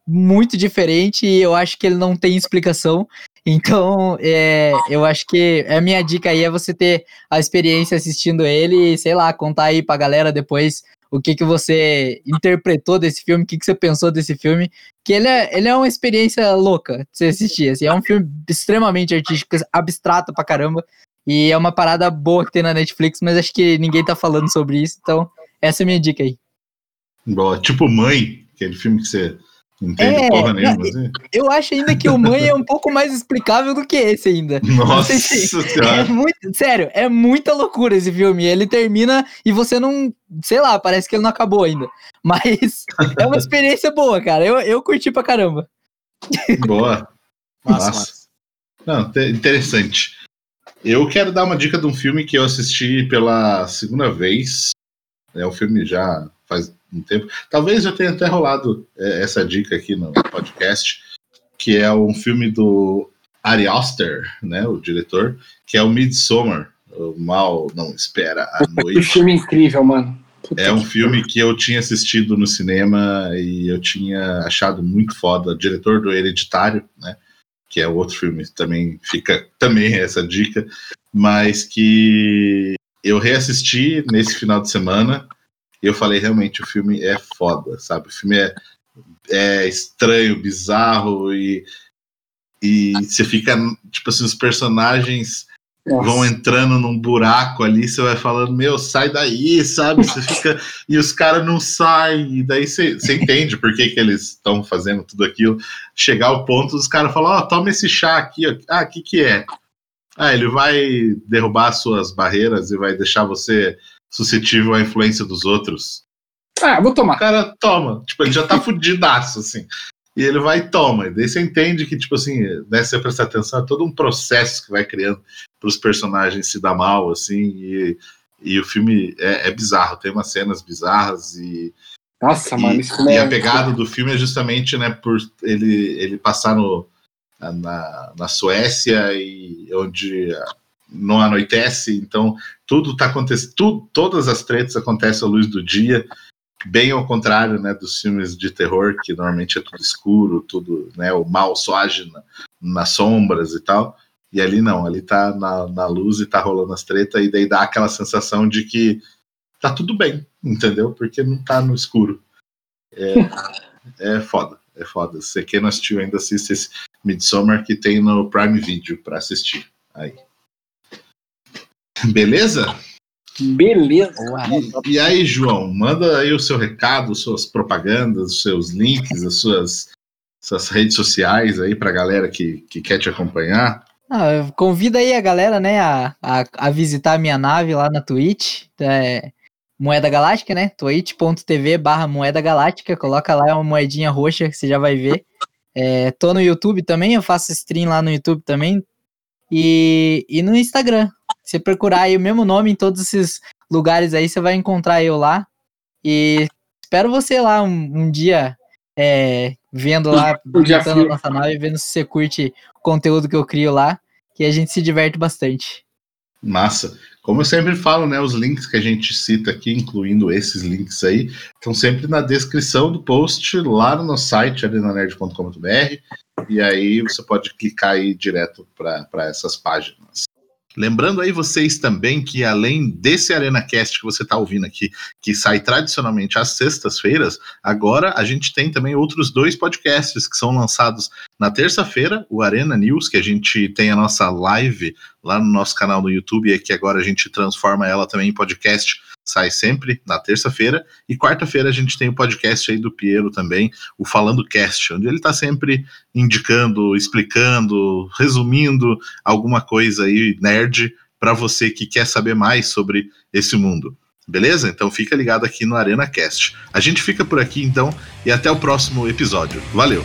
muito diferente e eu acho que ele não tem explicação. Então, é, eu acho que a minha dica aí é você ter a experiência assistindo ele e, sei lá, contar aí pra galera depois o que, que você interpretou desse filme, o que, que você pensou desse filme. Que ele é, ele é uma experiência louca de você assistir. Assim, é um filme extremamente artístico, abstrato pra caramba. E é uma parada boa que tem na Netflix, mas acho que ninguém tá falando sobre isso, então essa é a minha dica aí. Boa. Tipo Mãe, aquele filme que você entende É, porra nenhuma. Assim. Eu acho ainda que o Mãe é um pouco mais explicável do que esse ainda. Nossa se- É muito, sério, é muita loucura esse filme. Ele termina e você não, sei lá, parece que ele não acabou ainda. Mas é uma experiência boa, cara. Eu, eu curti pra caramba. Boa. Massa. Não, te- interessante. Eu quero dar uma dica de um filme que eu assisti pela segunda vez. É um filme já faz um tempo. Talvez eu tenha até rolado é, essa dica aqui no podcast, que é um filme do Ari Aster, né, o diretor, que é o Midsommar. O Mal não espera a Que noite. filme incrível, mano. Puta É um que- filme que eu tinha assistido no cinema e eu tinha achado muito foda. Diretor do Hereditário, né? Que é outro filme que também fica também essa dica, mas que eu reassisti nesse final de semana e eu falei realmente o filme é foda, sabe? O filme é, é estranho, bizarro e e você fica tipo assim os personagens Nossa. vão entrando num buraco ali, você vai falando, meu, sai daí, sabe? Você fica. e os caras não saem, e daí você, você entende por que, que eles estão fazendo tudo aquilo. Chegar ao ponto dos caras falam, ó, toma esse chá aqui, ó. Ah, o que, que é? Ah, ele vai derrubar as suas barreiras e vai deixar você suscetível à influência dos outros. Ah, vou O tomar. cara toma, tipo, ele já tá fudidaço, assim. E ele vai e toma. E daí você entende que, tipo assim, né, se você prestar atenção, é todo um processo que vai criando para os personagens se dar mal, assim, e, E o filme é, é bizarro, tem umas cenas bizarras e. Nossa, e, mano, isso e é... a pegada do filme é justamente né, por ele, ele passar no, na, na Suécia e onde não anoitece, então tudo tá acontecendo, todas as tretas acontecem à luz do dia, bem ao contrário, né, dos filmes de terror que normalmente é tudo escuro, tudo, né, o mal só age na, nas sombras e tal. E ali não, ali tá na, na luz e tá rolando as tretas, e daí dá aquela sensação de que tá tudo bem, entendeu? Porque não tá no escuro. É, é foda, é foda. Se quem não assistiu ainda assiste esse Midsommar que tem no Prime Video para assistir. Aí. Beleza? Beleza. E, e, aí, João, manda aí o seu recado, suas propagandas, os seus links, as suas, suas redes sociais aí pra galera que, que quer te acompanhar. Ah, convida aí a galera, né, a, a, a, visitar a minha nave lá na Twitch, é, Moeda Galáctica, né, twitch.tv barra Moeda Galáctica, coloca lá uma moedinha roxa que você já vai ver. É, tô no YouTube também, eu faço stream lá no YouTube também, e, e no Instagram. Você procurar aí o mesmo nome em todos esses lugares aí, você vai encontrar eu lá. E espero você lá um, um dia é, vendo lá, visitando a nossa nave, vendo se você curte o conteúdo que eu crio lá, que a gente se diverte bastante. Massa. Como eu sempre falo, né, os links que a gente cita aqui, incluindo esses links aí, estão sempre na descrição do post lá no nosso site, arenanerd.com.br, e aí você pode clicar aí direto para essas páginas. Lembrando aí vocês também que além desse ArenaCast que você está ouvindo aqui, que sai tradicionalmente às sextas-feiras, agora a gente tem também outros dois podcasts que são lançados na terça-feira, o Arena News, que a gente tem a nossa live lá no nosso canal no YouTube, e que agora a gente transforma ela também em podcast sai sempre na terça-feira. E quarta-feira a gente tem o podcast aí do Piero também, o Falando Cast, onde ele está sempre indicando, explicando, resumindo alguma coisa aí nerd para você que quer saber mais sobre esse mundo. Beleza? Então fica ligado aqui no Arena Cast. A gente fica por aqui então e até o próximo episódio. Valeu!